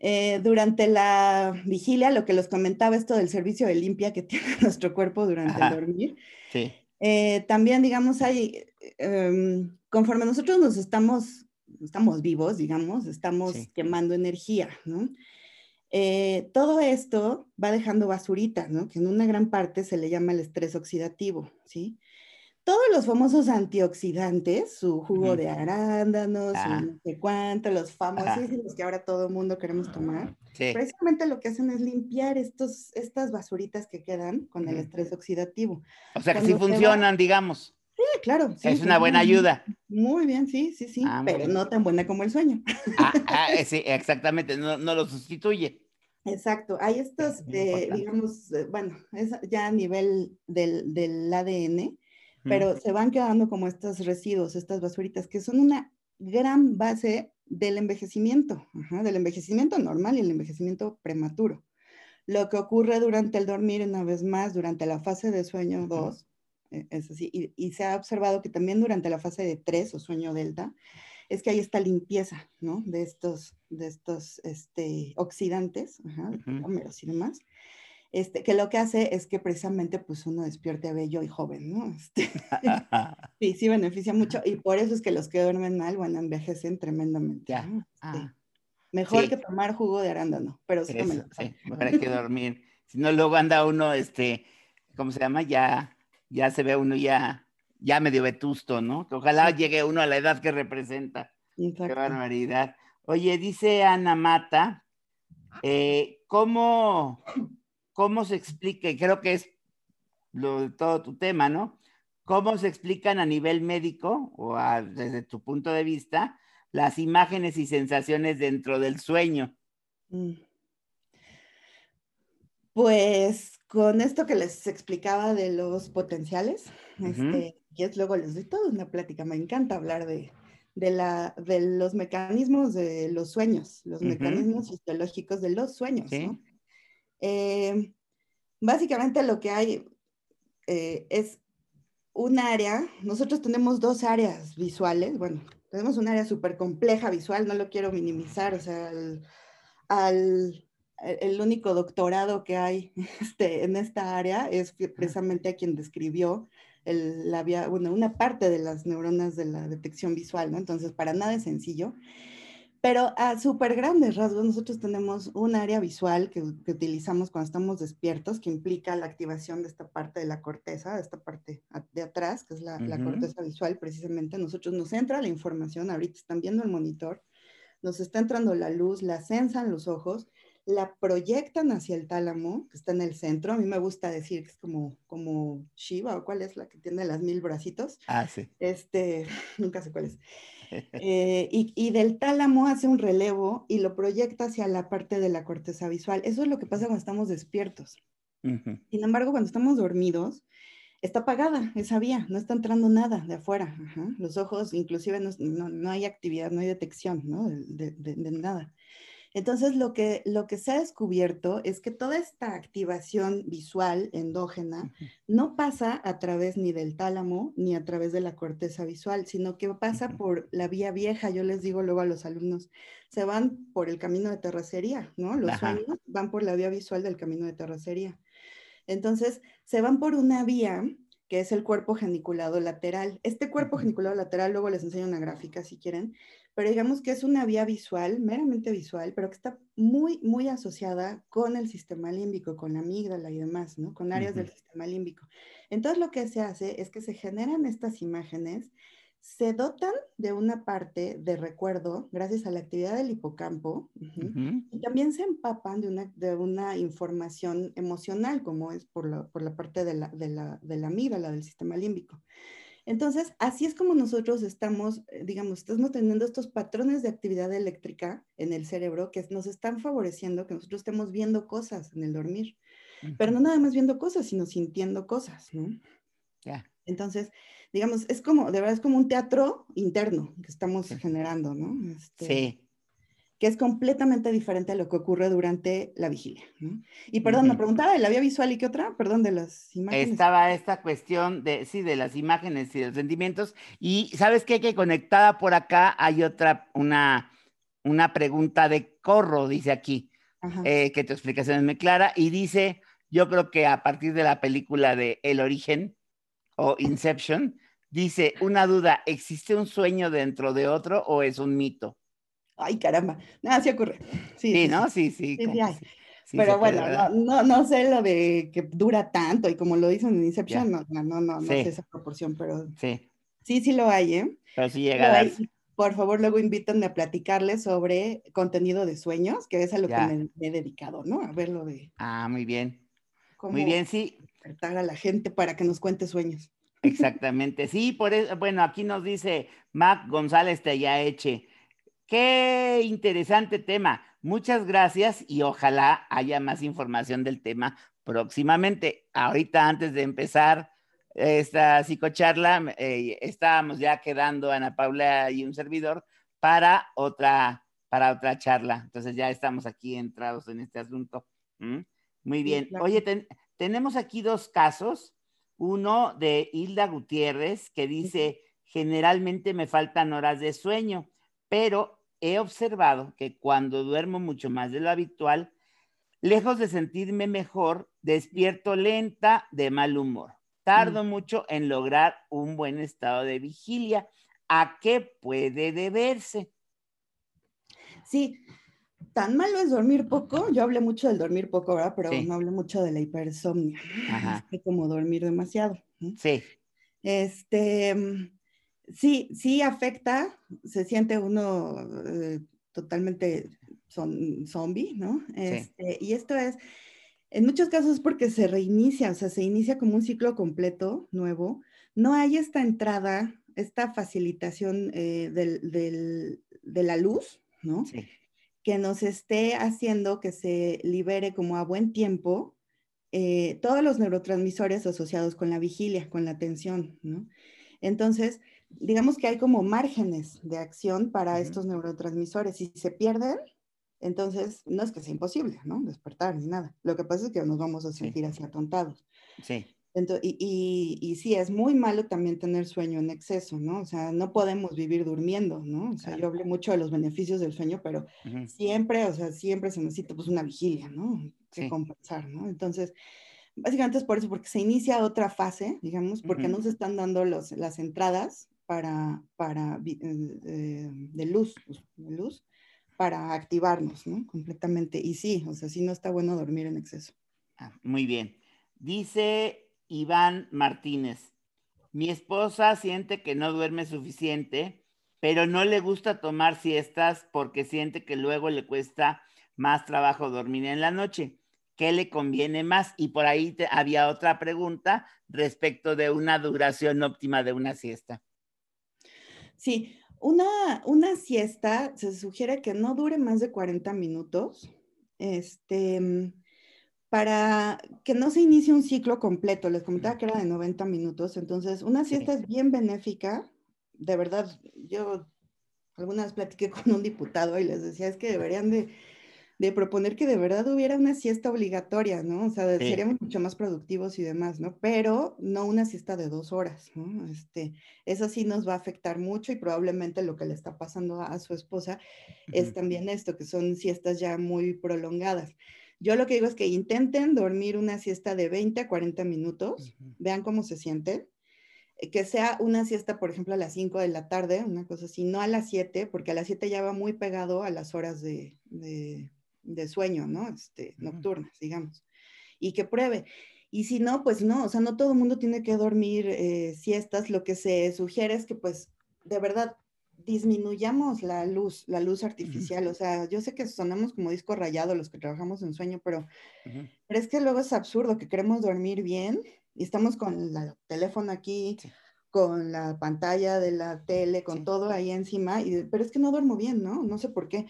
eh, durante la vigilia, lo que les comentaba, esto del servicio de limpia que [LAUGHS] tiene nuestro cuerpo durante el dormir. Sí. Eh, también, digamos, hay, em, conforme nosotros nos estamos, estamos vivos, digamos, estamos quemando energía, ¿no? Eh, todo esto va dejando basurita, ¿no? Que en una gran parte se le llama el estrés oxidativo, ¿sí? Todos los famosos antioxidantes, su jugo de arándanos, ah. no sé cuánto, los famosísimos que ahora todo el mundo queremos tomar, precisamente lo que hacen es limpiar estos, estas basuritas que quedan con el estrés oxidativo. O sea que sí funcionan, digamos. Sí, claro. es una buena ayuda. Muy bien, sí, sí, sí, ah, pero no tan buena como el sueño. Ah, ah [LAUGHS] sí, exactamente, no, lo sustituye. Exacto, hay estos, eh, digamos, eh, bueno, es ya a nivel del, del ADN, pero se van quedando como estos residuos, estas basuritas, que son una gran base del envejecimiento, del envejecimiento normal y el envejecimiento prematuro. Lo que ocurre durante el dormir, una vez más, durante la fase de sueño 2, eh, es así, y, se ha observado que también durante la fase de 3 o sueño delta, es que hay esta limpieza, ¿no? De estos, de estos este, oxidantes, ajá, y demás, este, que lo que hace es que precisamente pues uno despierte bello y joven, ¿no? [LAUGHS] Este, [LAUGHS] sí, sí beneficia mucho y por eso es que los que duermen mal, bueno, envejecen tremendamente. Este, ah. mejor que tomar jugo de arándano, pero sí, eso, sí mejor que dormir. Si no, luego anda uno, este, ¿cómo se llama? Ya, ya se ve uno ya, ya medio vetusto, ¿no? ojalá llegue uno a la edad que representa. Qué barbaridad. Oye, dice Ana Mata, eh, ¿cómo, ¿cómo se explica? Creo que es lo de todo tu tema, ¿no? ¿Cómo se explican a nivel médico o desde tu punto de vista las imágenes y sensaciones dentro del sueño? Mm. Pues con esto que les explicaba de los potenciales, este, y es luego les doy toda una plática, me encanta hablar de, la, de los mecanismos de los sueños, los mecanismos fisiológicos de los sueños. ¿no? Eh, básicamente lo que hay eh, es un área, nosotros tenemos dos áreas visuales, bueno, tenemos un área súper compleja visual, no lo quiero minimizar, o sea, al, el único doctorado que hay [LAUGHS] este, en esta área es precisamente a quien describió el, la una parte de las neuronas de la detección visual, ¿no? Entonces, para nada es sencillo. Pero a súper grandes rasgos, nosotros tenemos un área visual que, utilizamos cuando estamos despiertos, que implica la activación de esta parte de la corteza, de esta parte de atrás, que es la, la corteza visual, precisamente. Nosotros nos entra la información, ahorita están viendo el monitor, nos está entrando la luz, la sensan los ojos, la proyectan hacia el tálamo, que está en el centro. A mí me gusta decir que es como, como Shiva, o cuál es la que tiene las mil bracitos. Ah, sí. Este, [LAUGHS] nunca sé cuál es. [LAUGHS] Eh, y, del tálamo hace un relevo y lo proyecta hacia la parte de la corteza visual. Eso es lo que pasa cuando estamos despiertos. Sin embargo, cuando estamos dormidos, está apagada esa vía, no está entrando nada de afuera. Los ojos, inclusive, no, hay actividad, no hay detección ¿no? de, nada. Entonces, lo que, lo que se ha descubierto es que toda esta activación visual endógena no pasa a través ni del tálamo ni a través de la corteza visual, sino que pasa por la vía vieja. Yo les digo luego a los alumnos, se van por el camino de terracería, ¿no? Los sueños van por la vía visual del camino de terracería. Entonces, se van por una vía que es el cuerpo geniculado lateral. Este cuerpo geniculado lateral, luego les enseño una gráfica si quieren, pero digamos que es una vía visual, meramente visual, pero que está muy, muy asociada con el sistema límbico, con la amígdala y demás, ¿no? Con áreas del sistema límbico. Entonces lo que se hace es que se generan estas imágenes, se dotan de una parte de recuerdo gracias a la actividad del hipocampo y también se empapan de una, de una información emocional, como es por la, por la parte de la, de, la, de la amígdala, del sistema límbico. Entonces, así es como nosotros estamos, eh, digamos, estamos teniendo estos patrones de actividad eléctrica en el cerebro que nos están favoreciendo que nosotros estemos viendo cosas en el dormir. Pero no nada más viendo cosas, sino sintiendo cosas, ¿no? Ya. Entonces, digamos, es como, de verdad es como un teatro interno que estamos generando, ¿no? Este, sí que es completamente diferente a lo que ocurre durante la vigilia. Y perdón, me preguntaba de la vía visual y qué otra, perdón, de las imágenes. Estaba esta cuestión de, sí, de las imágenes y de los sentimientos. Y sabes qué, que conectada por acá hay otra, una, una pregunta de Corro, dice aquí, eh, que tu explicación es muy clara, y dice, yo creo que a partir de la película de El Origen o Inception, dice, una duda, ¿existe un sueño dentro de otro o es un mito? Ay, caramba. Nada, sí ocurre. Sí, ¿no? Sí, sí. Pero bueno, no, no, sé lo de que dura tanto y como lo dicen en Inception, no, no, no, no, sé esa proporción, pero sí. Sí, sí lo hay, ¿eh? Pero sí llega a Por favor, luego invítenme a platicarles sobre contenido de sueños, que es a lo que me, he dedicado, ¿no? A ver lo de... Ah, muy bien. muy bien, sí. Despertar a la gente para que nos cuente sueños. Exactamente, sí, por eso, bueno, aquí nos dice Mac González Tellaeche, Qué interesante tema. Muchas gracias y ojalá haya más información del tema próximamente. Ahorita, antes de empezar esta psicocharla, eh, estábamos ya quedando Ana Paula y un servidor para otra, para otra charla. Entonces ya estamos aquí entrados en este asunto. Muy bien. Oye, tenemos aquí dos casos. Uno de Hilda Gutiérrez que dice, generalmente me faltan horas de sueño, pero he observado que cuando duermo mucho más de lo habitual, lejos de sentirme mejor, despierto lenta de mal humor. Tardo mm. mucho en lograr un buen estado de vigilia. ¿A qué puede deberse? Sí, tan malo es dormir poco. Yo hablé mucho del dormir poco, ¿verdad? Pero no hablé mucho de la hipersomnia. Es como dormir demasiado. Sí. Este, sí, sí afecta, se siente uno eh, totalmente son, zombie, ¿no? Este, y esto es, en muchos casos es porque se reinicia, o sea, se inicia como un ciclo completo nuevo. No hay esta entrada, esta facilitación eh, de la luz, ¿no? Sí que nos esté haciendo que se libere como a buen tiempo eh, todos los neurotransmisores asociados con la vigilia, con la atención, ¿no? Entonces, digamos que hay como márgenes de acción para estos neurotransmisores. Si se pierden, entonces no es que sea imposible, ¿no? Despertar ni nada. Lo que pasa es que nos vamos a sentir así atontados. Sí y, y, sí, es muy malo también tener sueño en exceso, ¿no? O sea, no podemos vivir durmiendo, ¿no? O sea, yo hablé mucho de los beneficios del sueño, pero siempre, o sea, siempre se necesita pues una vigilia, ¿no? Que compensar, ¿no? Entonces, básicamente es por eso, porque se inicia otra fase, digamos, porque no se están dando los, las entradas para, para eh, eh, de luz, pues, de luz, para activarnos, ¿no? Completamente. Y sí, o sea, sí no está bueno dormir en exceso. Ah, muy bien. Dice Iván Martínez. Mi esposa siente que no duerme suficiente, pero no le gusta tomar siestas porque siente que luego le cuesta más trabajo dormir en la noche. ¿Qué le conviene más? Y por ahí había otra pregunta respecto de una duración óptima de una siesta. Sí, una, una siesta se sugiere que no dure más de 40 minutos. Este, para que no se inicie un ciclo completo. Les comentaba que era de 90 minutos, entonces una siesta es bien benéfica. De verdad, yo algunas platiqué [LAUGHS] con un diputado y les decía, es que deberían de, proponer que de verdad hubiera una siesta obligatoria, ¿no? O sea, seríamos mucho más productivos y demás, ¿no? Pero no una siesta de dos horas, ¿no? Este, eso sí nos va a afectar mucho y probablemente lo que le está pasando a, su esposa es también esto, que son siestas ya muy prolongadas. Yo lo que digo es que intenten dormir una siesta de 20 a 40 minutos, vean cómo se sienten, eh, que sea una siesta, por ejemplo, a las 5 de la tarde, una cosa así, no a las 7, porque a las 7 ya va muy pegado a las horas de, sueño, ¿no? Este, nocturnas, digamos. Y que pruebe. Y si no, pues no, o sea, no todo el mundo tiene que dormir eh, siestas. Lo que se sugiere es que, pues, de verdad, disminuyamos la luz, la luz artificial. O sea, yo sé que sonamos como disco rayado los que trabajamos en sueño, pero, pero es que luego es absurdo que queremos dormir bien y estamos con el teléfono aquí, con la pantalla de la tele, con todo ahí encima, y, pero es que no duermo bien, ¿no? No sé por qué.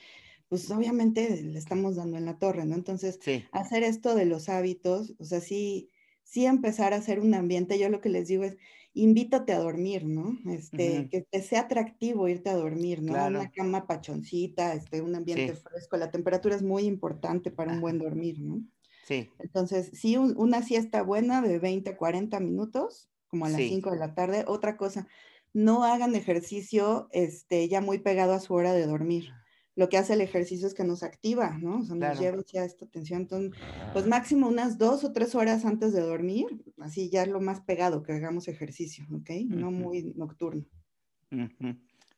Pues obviamente le estamos dando en la torre, ¿no? Entonces, hacer esto de los hábitos, o sea, sí, sí empezar a hacer un ambiente, yo lo que les digo es, invítate a dormir, ¿no? Este, que te sea atractivo irte a dormir, ¿no? Una cama pachoncita, este, un ambiente fresco, la temperatura es muy importante para un buen dormir, ¿no? Sí. Entonces, sí, una siesta buena de 20 a 40 minutos, como a las 5 de la tarde. Otra cosa, no hagan ejercicio este, ya muy pegado a su hora de dormir lo que hace el ejercicio es que nos activa, ¿no? O sea, nos lleva hacia esta tensión. Entonces, pues máximo unas dos o tres horas antes de dormir, así ya es lo más pegado que hagamos ejercicio, ¿ok? No muy nocturno.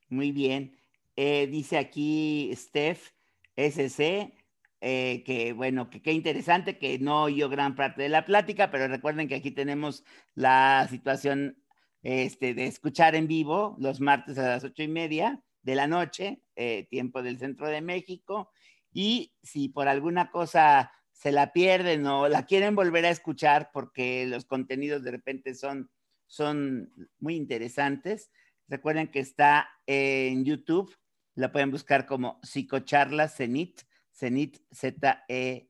Muy bien. Eh, dice aquí Steph SC, eh, que bueno, que qué interesante que no oyó gran parte de la plática, pero recuerden que aquí tenemos la situación este, de escuchar en vivo los martes a las ocho y media de la noche, eh, tiempo del centro de México. Y si por alguna cosa se la pierden o la quieren volver a escuchar porque los contenidos de repente son, son muy interesantes, recuerden que está en YouTube, la pueden buscar como Psicocharlas Zenit, Zenit Z-E-N-I-T.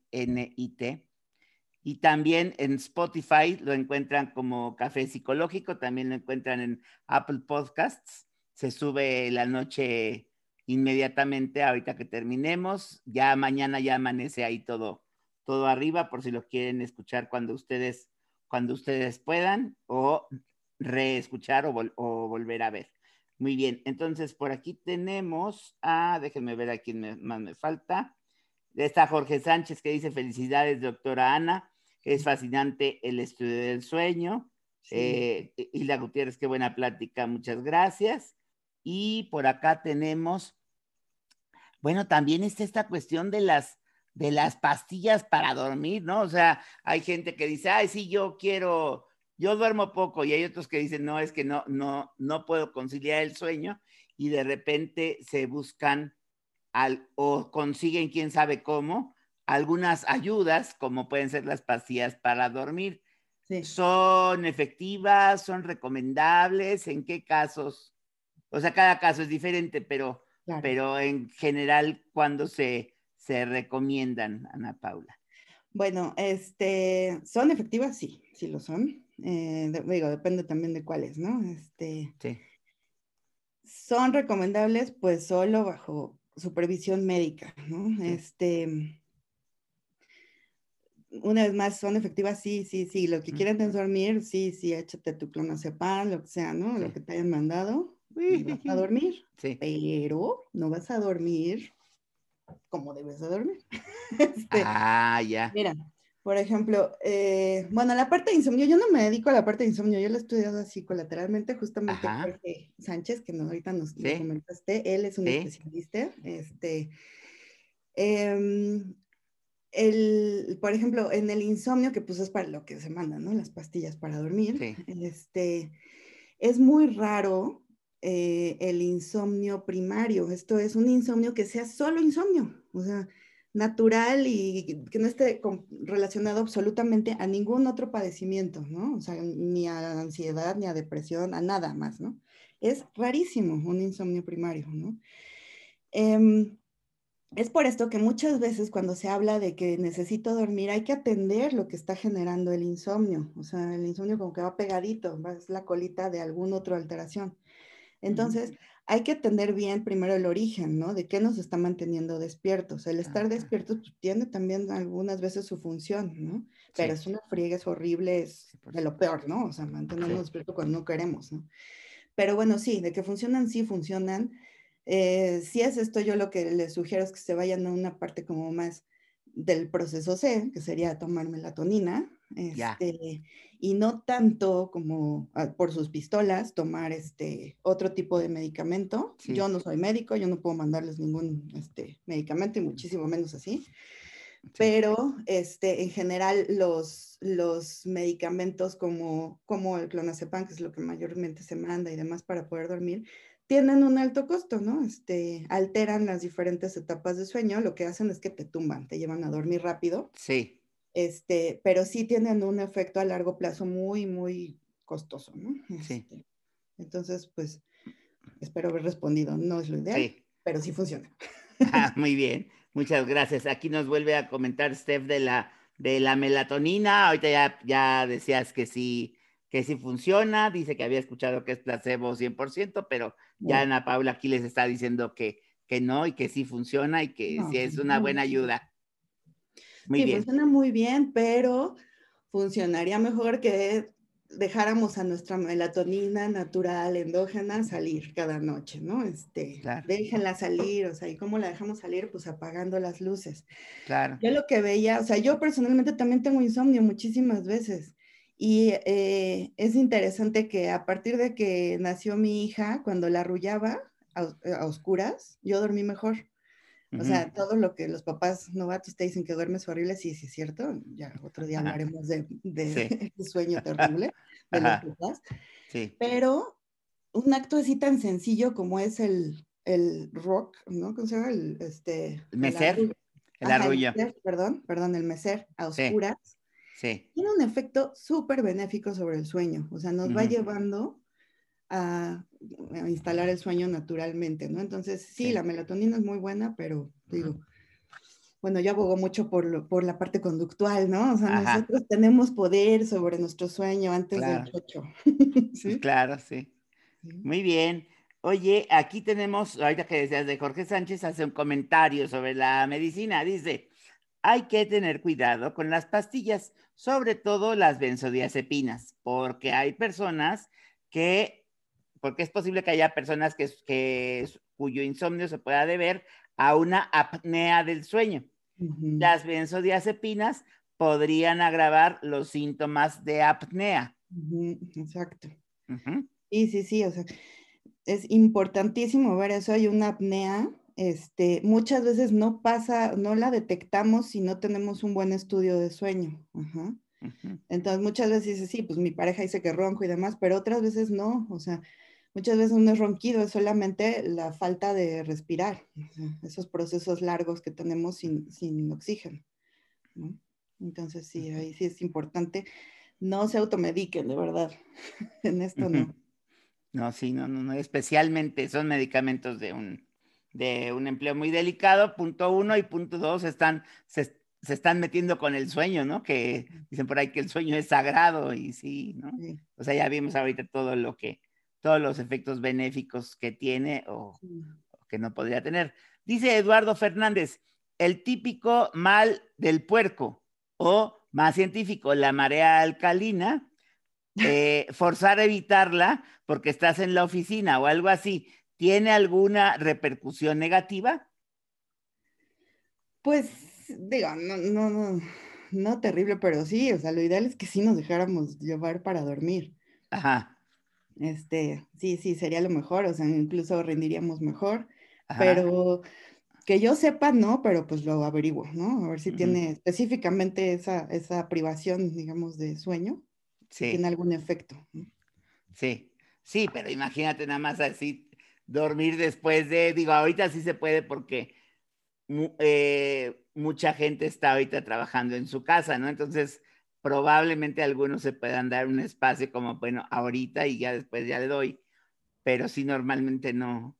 Y también en Spotify lo encuentran como Café Psicológico, también lo encuentran en Apple Podcasts se sube la noche inmediatamente, ahorita que terminemos, ya mañana ya amanece ahí todo, todo arriba por si lo quieren escuchar cuando ustedes, cuando ustedes puedan o reescuchar o, o volver a ver. Muy bien, entonces por aquí tenemos a, déjenme ver a quién más me falta. Está Jorge Sánchez que dice felicidades, doctora Ana. Es fascinante el estudio del sueño. Sí. Eh, Hilda Gutiérrez, qué buena plática, muchas gracias. Y por acá tenemos, bueno, también está esta cuestión de las, de las pastillas para dormir, ¿no? O sea, hay gente que dice, ay, sí, yo quiero, yo duermo poco, y hay otros que dicen, no, es que no, no, no puedo conciliar el sueño, y de repente se buscan al, o consiguen, quién sabe cómo, algunas ayudas, como pueden ser las pastillas para dormir. Sí. ¿Son efectivas? ¿Son recomendables? ¿En qué casos? O sea, cada caso es diferente, pero, claro. pero en general, ¿cuándo se, se recomiendan, Ana Paula? Bueno, este, son efectivas, sí, sí lo son. Eh, digo, depende también de cuáles, ¿no? Este, sí. Son recomendables, pues, solo bajo supervisión médica, ¿no? Sí. Este, una vez más, son efectivas, sí, sí, sí. Lo que quieran es dormir, sí, sí, échate tu clonazepam, lo que sea, ¿no? Sí. Lo que te hayan mandado. Vas a [LAUGHS] dormir. Sí. Pero no vas a dormir como debes de dormir. [LAUGHS] este, ah, ya. Mira, por ejemplo, eh, bueno, la parte de insomnio, yo no me dedico a la parte de insomnio, yo lo he estudiado así colateralmente, justamente Ajá. Jorge Sánchez, que no, ahorita nos, ¿Sí? nos comentaste, él es un ¿Sí? especialista. Este, em, el, por ejemplo, en el insomnio, que pues es para lo que se mandan, ¿no? Las pastillas para dormir. Sí. Este, es muy raro eh, el insomnio primario. Esto es un insomnio que sea solo insomnio, o sea, natural y que no esté relacionado absolutamente a ningún otro padecimiento, ¿no? O sea, ni a ansiedad, ni a depresión, a nada más, ¿no? Es rarísimo un insomnio primario, ¿no? Eh, es por esto que muchas veces cuando se habla de que necesito dormir hay que atender lo que está generando el insomnio. O sea, el insomnio como que va pegadito, es la colita de alguna otra alteración. Entonces, hay que atender bien primero el origen, ¿no? De qué nos está manteniendo despiertos. El estar despiertos pues, tiene también algunas veces su función, ¿no? Pero es una friega, es horrible, es de lo peor, ¿no? O sea, mantenernos sí. despiertos cuando no queremos, ¿no? Pero bueno, sí, de que funcionan, sí funcionan. Eh, si es esto, yo lo que les sugiero es que se vayan a una parte como más del proceso C, que sería tomar melatonina, este, y no tanto como uh, por sus pistolas tomar este otro tipo de medicamento. Sí. Yo no soy médico, yo no puedo mandarles ningún este, medicamento y muchísimo menos así. Sí. Pero este, en general los, los medicamentos como, como el clonazepam, que es lo que mayormente se manda y demás para poder dormir, tienen un alto costo, ¿no? Este, alteran las diferentes etapas de sueño, lo que hacen es que te tumban, te llevan a dormir rápido. Sí. Este, pero sí tienen un efecto a largo plazo muy, muy costoso, ¿no? Sí. Este, entonces, pues, espero haber respondido. No es lo ideal, sí. pero sí funciona. Ah, muy bien, muchas gracias. Aquí nos vuelve a comentar Steph de la, de la melatonina. Ahorita ya, ya decías que sí, que sí funciona. Dice que había escuchado que es placebo 100%, pero ya Ana Paula aquí les está diciendo que, que no y que sí funciona y que no, sí es una buena ayuda. Muy sí, bien. funciona muy bien, pero funcionaría mejor que dejáramos a nuestra melatonina natural, endógena, salir cada noche, ¿no? Este, claro. Déjenla salir, o sea, ¿y cómo la dejamos salir? Pues apagando las luces. Claro. Yo lo que veía, o sea, yo personalmente también tengo insomnio muchísimas veces. Y eh, es interesante que a partir de que nació mi hija, cuando la arrullaba a, a oscuras, yo dormí mejor. O uh -huh. sea, todo lo que los papás novatos te dicen que duermes horrible, sí, sí es cierto. Ya otro día hablaremos de, de [LAUGHS] sí. sueño [LAUGHS] terrible de los papás. Sí. Pero un acto así tan sencillo como es el, el rock, ¿no? ¿Cómo se llama? El, este, el mecer. El, el arrullo. Perdón, perdón, el mecer a oscuras. Sí. Sí. Tiene un efecto súper benéfico sobre el sueño, o sea, nos uh -huh. va llevando a, a, instalar el sueño naturalmente, ¿no? Entonces, sí, la melatonina es muy buena, pero digo, bueno, yo abogo mucho por, lo, por la parte conductual, ¿no? O sea, Ajá. nosotros tenemos poder sobre nuestro sueño antes claro. del chocho. [LAUGHS] ¿Sí? Claro, sí. sí. Muy bien. Oye, aquí tenemos, ahorita que decías de Jorge Sánchez, hace un comentario sobre la medicina. Dice, hay que tener cuidado con las pastillas, sobre todo las benzodiazepinas, porque hay personas que, porque es posible que haya personas que, que cuyo insomnio se pueda deber a una apnea del sueño. Las benzodiazepinas podrían agravar los síntomas de apnea. Exacto. Sí, sí, sí, o sea, es importantísimo ver eso. Hay una apnea, este, muchas veces no pasa, no la detectamos si no tenemos un buen estudio de sueño. Entonces, muchas veces dice, sí, pues mi pareja dice que ronco y demás, pero otras veces no, o sea, muchas veces no es ronquido, es solamente la falta de respirar, esos procesos largos que tenemos sin, sin oxígeno. Entonces, sí, ahí sí es importante. No se automediquen, de verdad. [LAUGHS] en esto no. No, sí, no, no, no, especialmente son medicamentos de un, de un empleo muy delicado, punto uno, y punto dos, están, se, se, están metiendo con el sueño, ¿no? Que dicen por ahí que el sueño es sagrado, y sí, ¿no? O sea, ya vimos ahorita todo lo que, todos los efectos benéficos que tiene o, o que no podría tener. Dice Eduardo Fernández, el típico mal del puerco, o más científico, la marea alcalina, [LAUGHS] eh, forzar a evitarla porque estás en la oficina o algo así, ¿tiene alguna repercusión negativa? Pues digo, no, no, no, no terrible, pero sí, o sea, lo ideal es que sí nos dejáramos llevar para dormir. Ajá. Este, sí, sí, sería lo mejor, o sea, incluso rendiríamos mejor, pero que yo sepa, no, pero pues lo averiguo, ¿no? A ver si tiene específicamente esa, esa privación, digamos, de sueño, sí. tiene algún efecto. Sí, sí, pero imagínate nada más así, dormir después de, digo, ahorita sí se puede porque eh, mucha gente está ahorita trabajando en su casa, ¿no? Entonces, probablemente algunos se puedan dar un espacio como, bueno, ahorita y ya después ya le doy, pero sí normalmente no,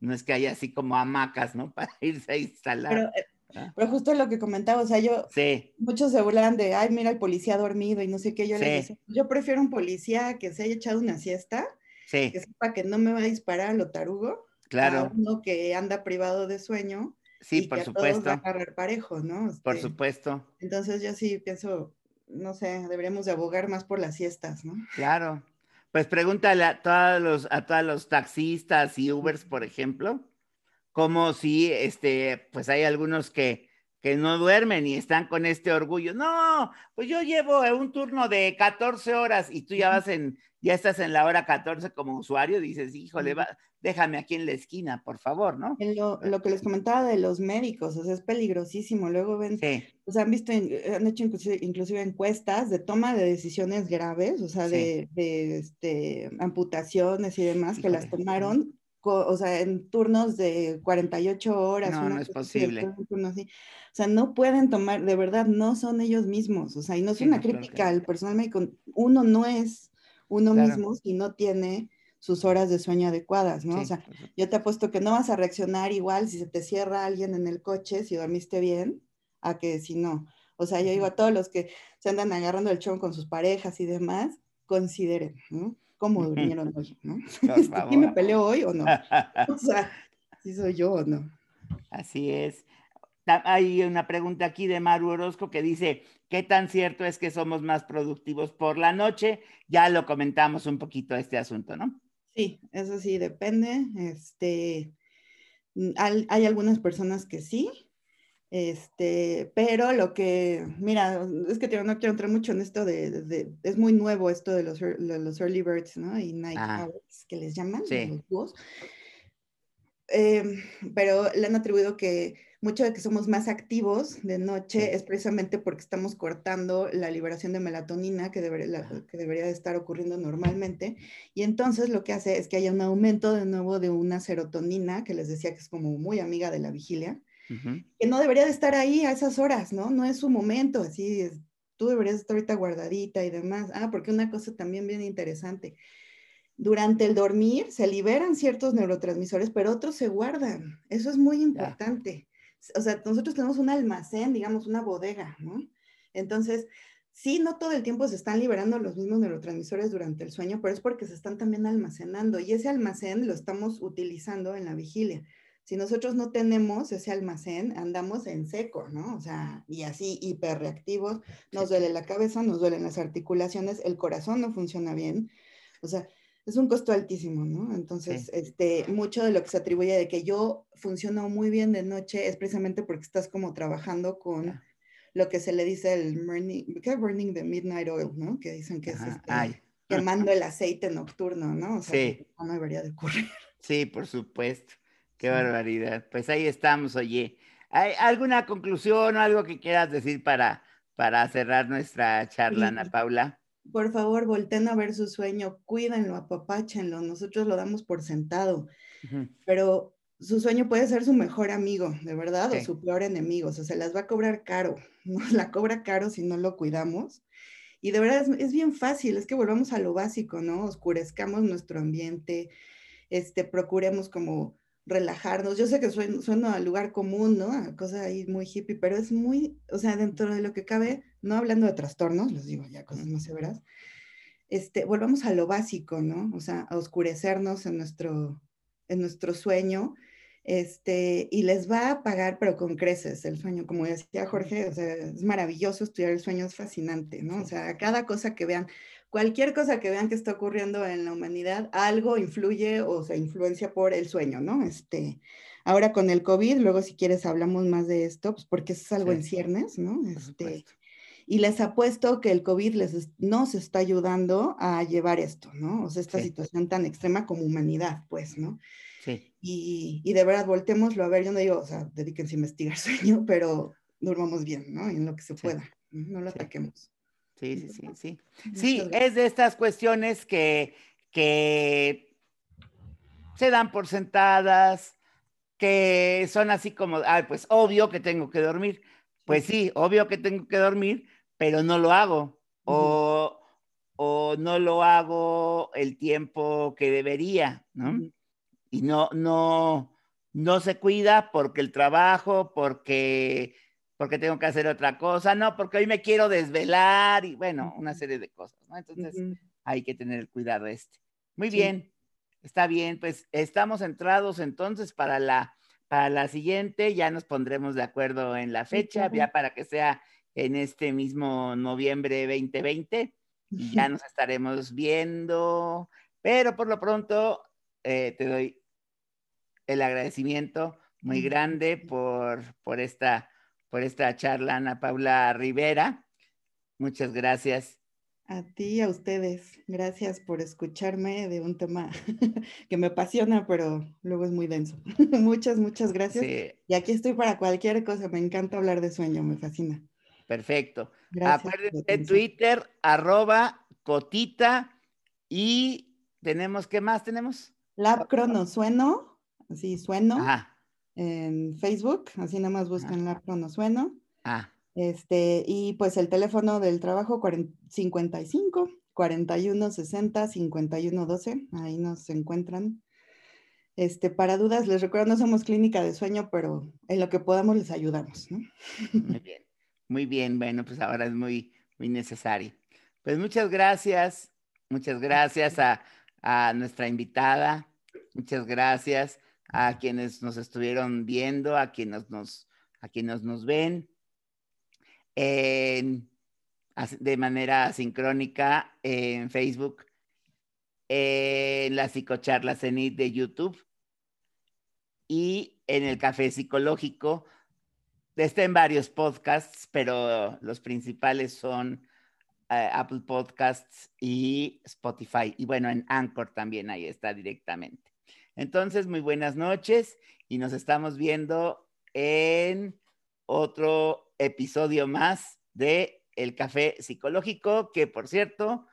no es que haya así como hamacas, ¿no? [LAUGHS] Para irse a instalar. Pero, eh, pero justo lo que comentaba, o sea, yo, sí. muchos se burlan de, ay, mira el policía dormido y no sé qué, yo les decía, yo prefiero un policía que se haya echado una siesta, sí. que sepa que no me va a disparar lo tarugo, claro. a uno que anda privado de sueño. Sí, y por que supuesto. A todos va a parejo, ¿no? por este, supuesto. Entonces yo sí pienso, no sé, deberíamos de abogar más por las siestas, ¿no? Claro. Pues pregúntale a todos los, a todos los taxistas y Ubers, por ejemplo, como si, este, pues hay algunos que, que no duermen y están con este orgullo. No, pues yo llevo un turno de 14 horas y tú ya vas en, ya estás en la hora 14 como usuario, dices, híjole, va, déjame aquí en la esquina, por favor, ¿no? Lo, lo, que les comentaba de los médicos, o sea, es peligrosísimo. Luego ven, sí. o sea, han visto, han hecho inclusive, inclusive, encuestas de toma de decisiones graves, o sea, sí. de, de este, amputaciones y demás, que las tomaron o sea, en turnos de 48 horas. No, no es posible. Así. O sea, no pueden tomar, de verdad, no son ellos mismos. O sea, y no es sí, una crítica claro al personal médico. Uno no es uno claro. mismo si no tiene sus horas de sueño adecuadas, ¿no? Sí, o sea, yo te apuesto que no vas a reaccionar igual si se te cierra alguien en el coche, si dormiste bien, a que si no. O sea, yo digo a todos los que se andan agarrando el chón con sus parejas y demás, consideren, ¿no? cómo durmieron hoy, ¿no? [LAUGHS] ¿Quién me peleó hoy o no? [LAUGHS] o sea, si soy yo o no. Así es. Hay una pregunta aquí de Maru Orozco que dice, ¿qué tan cierto es que somos más productivos por la noche? Ya lo comentamos un poquito este asunto, ¿no? Sí, eso sí depende. Este, hay, hay algunas personas que sí, este, pero lo que, mira, es que no quiero entrar mucho en esto de, de, de es muy nuevo esto de los, los early birds, ¿no? Y night ah. owls, que les llaman, sí. los. Eh, pero le han atribuido que mucho de que somos más activos de noche es precisamente porque estamos cortando la liberación de melatonina que, deber, la, que debería de estar ocurriendo normalmente. Y entonces lo que hace es que haya un aumento de nuevo de una serotonina, que les decía que es como muy amiga de la vigilia Uh -huh. que no debería de estar ahí a esas horas, ¿no? No es su momento, así es, tú deberías estar ahorita guardadita y demás. Ah, porque una cosa también bien interesante, durante el dormir se liberan ciertos neurotransmisores, pero otros se guardan. Eso es muy importante. Yeah. O sea, nosotros tenemos un almacén, digamos, una bodega, ¿no? Entonces, sí, no todo el tiempo se están liberando los mismos neurotransmisores durante el sueño, pero es porque se están también almacenando y ese almacén lo estamos utilizando en la vigilia Si nosotros no tenemos ese almacén, andamos en seco, ¿no? O sea, y así hiperreactivos, nos duele la cabeza, nos duelen las articulaciones, el corazón no funciona bien. O sea, es un costo altísimo, ¿no? Entonces, este, mucho de lo que se atribuye de que yo funciono muy bien de noche es precisamente porque estás como trabajando con lo que se le dice el burning, burning the midnight oil, ¿no? Que dicen que es este, quemando [LAUGHS] el aceite nocturno, ¿no? O sea, sí. no debería de ocurrir. Sí, por supuesto. Qué barbaridad. Pues ahí estamos, oye. ¿Hay alguna conclusión o algo que quieras decir para, para cerrar nuestra charla, Ana Paula? Por favor, volteen a ver su sueño, cuídenlo, apapáchenlo. Nosotros lo damos por sentado, pero su sueño puede ser su mejor amigo, de verdad, o su peor enemigo. O sea, se las va a cobrar caro. [LAUGHS] Nos la cobra caro si no lo cuidamos. Y de verdad es, bien fácil, es que volvamos a lo básico, ¿no? Oscurezcamos nuestro ambiente, este, procuremos como relajarnos. Yo sé que suena, suena al lugar común, ¿no? A cosa ahí muy hippie, pero es muy, o sea, dentro de lo que cabe, no hablando de trastornos, les digo ya cosas más severas, este, volvamos a lo básico, ¿no? O sea, a oscurecernos en nuestro, en nuestro sueño, este, y les va a pagar, pero con creces el sueño, como decía Jorge, o sea, es maravilloso estudiar el sueño, es fascinante, ¿no? O sea, cada cosa que vean, cualquier cosa que vean que está ocurriendo en la humanidad, algo influye o se influencia por el sueño, ¿no? Este, ahora con el COVID, luego si quieres hablamos más de esto, pues porque es algo en ciernes, ¿no? Este, y les apuesto que el COVID les nos está ayudando a llevar esto, ¿no? O sea, esta situación tan extrema como humanidad, pues, ¿no? Sí. Y, y, de verdad, voltémoslo a ver, yo no digo, o sea, dedíquense a investigar [LAUGHS] sueño, pero durmamos bien, ¿no? En lo que se pueda, no lo ataquemos. Sí, sí, sí, sí. Sí, es de estas cuestiones que, que se dan por sentadas, que son así como, ah, pues obvio que tengo que dormir. Pues sí, obvio que tengo que dormir, pero no lo hago. O, o no lo hago el tiempo que debería, ¿no? Y no, no, no se cuida porque el trabajo, porque porque tengo que hacer otra cosa, no, porque hoy me quiero desvelar y bueno, una serie de cosas, ¿no? Entonces hay que tener cuidado este. Muy bien, está bien, pues estamos entrados entonces para la, para la siguiente, ya nos pondremos de acuerdo en la fecha, ya para que sea en este mismo noviembre 2020 y ya nos estaremos viendo, pero por lo pronto eh, te doy el agradecimiento muy grande por, por esta por esta charla, Ana Paula Rivera. Muchas gracias. A ti y a ustedes. Gracias por escucharme de un tema [LAUGHS] que me apasiona, pero luego es muy denso. [LAUGHS] muchas, muchas gracias. Y aquí estoy para cualquier cosa. Me encanta hablar de sueño, me fascina. Perfecto. Acuérdense, Twitter, arroba cotita y tenemos, ¿qué más tenemos? Lab Cronosueno, así sueno. Ajá en Facebook, así nada más buscan la Cronosueno. Ah. Este, y pues el teléfono del trabajo 55 41 60 51 12, ahí nos encuentran. Este, para dudas, les recuerdo, no somos clínica de sueño, pero en lo que podamos les ayudamos, Muy bien, muy bien, bueno, pues ahora es muy, muy necesario. Pues muchas gracias, muchas gracias a, a nuestra invitada, muchas gracias a quienes nos estuvieron viendo, a quienes nos, a quienes nos ven de manera sincrónica en Facebook, en la psicocharla CENIT de YouTube y en el café psicológico. Está varios podcasts, pero los principales son eh, Apple Podcasts y Spotify. Y bueno, en Anchor también ahí está directamente. Entonces, muy buenas noches y nos estamos viendo en otro episodio más de El Café Psicológico, que por cierto,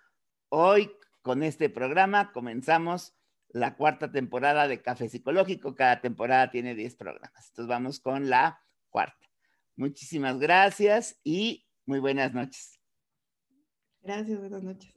hoy con este programa comenzamos la cuarta temporada de Café Psicológico. Cada temporada tiene 10 programas. Entonces vamos con la cuarta. Muchísimas gracias y muy buenas noches. Gracias, buenas noches.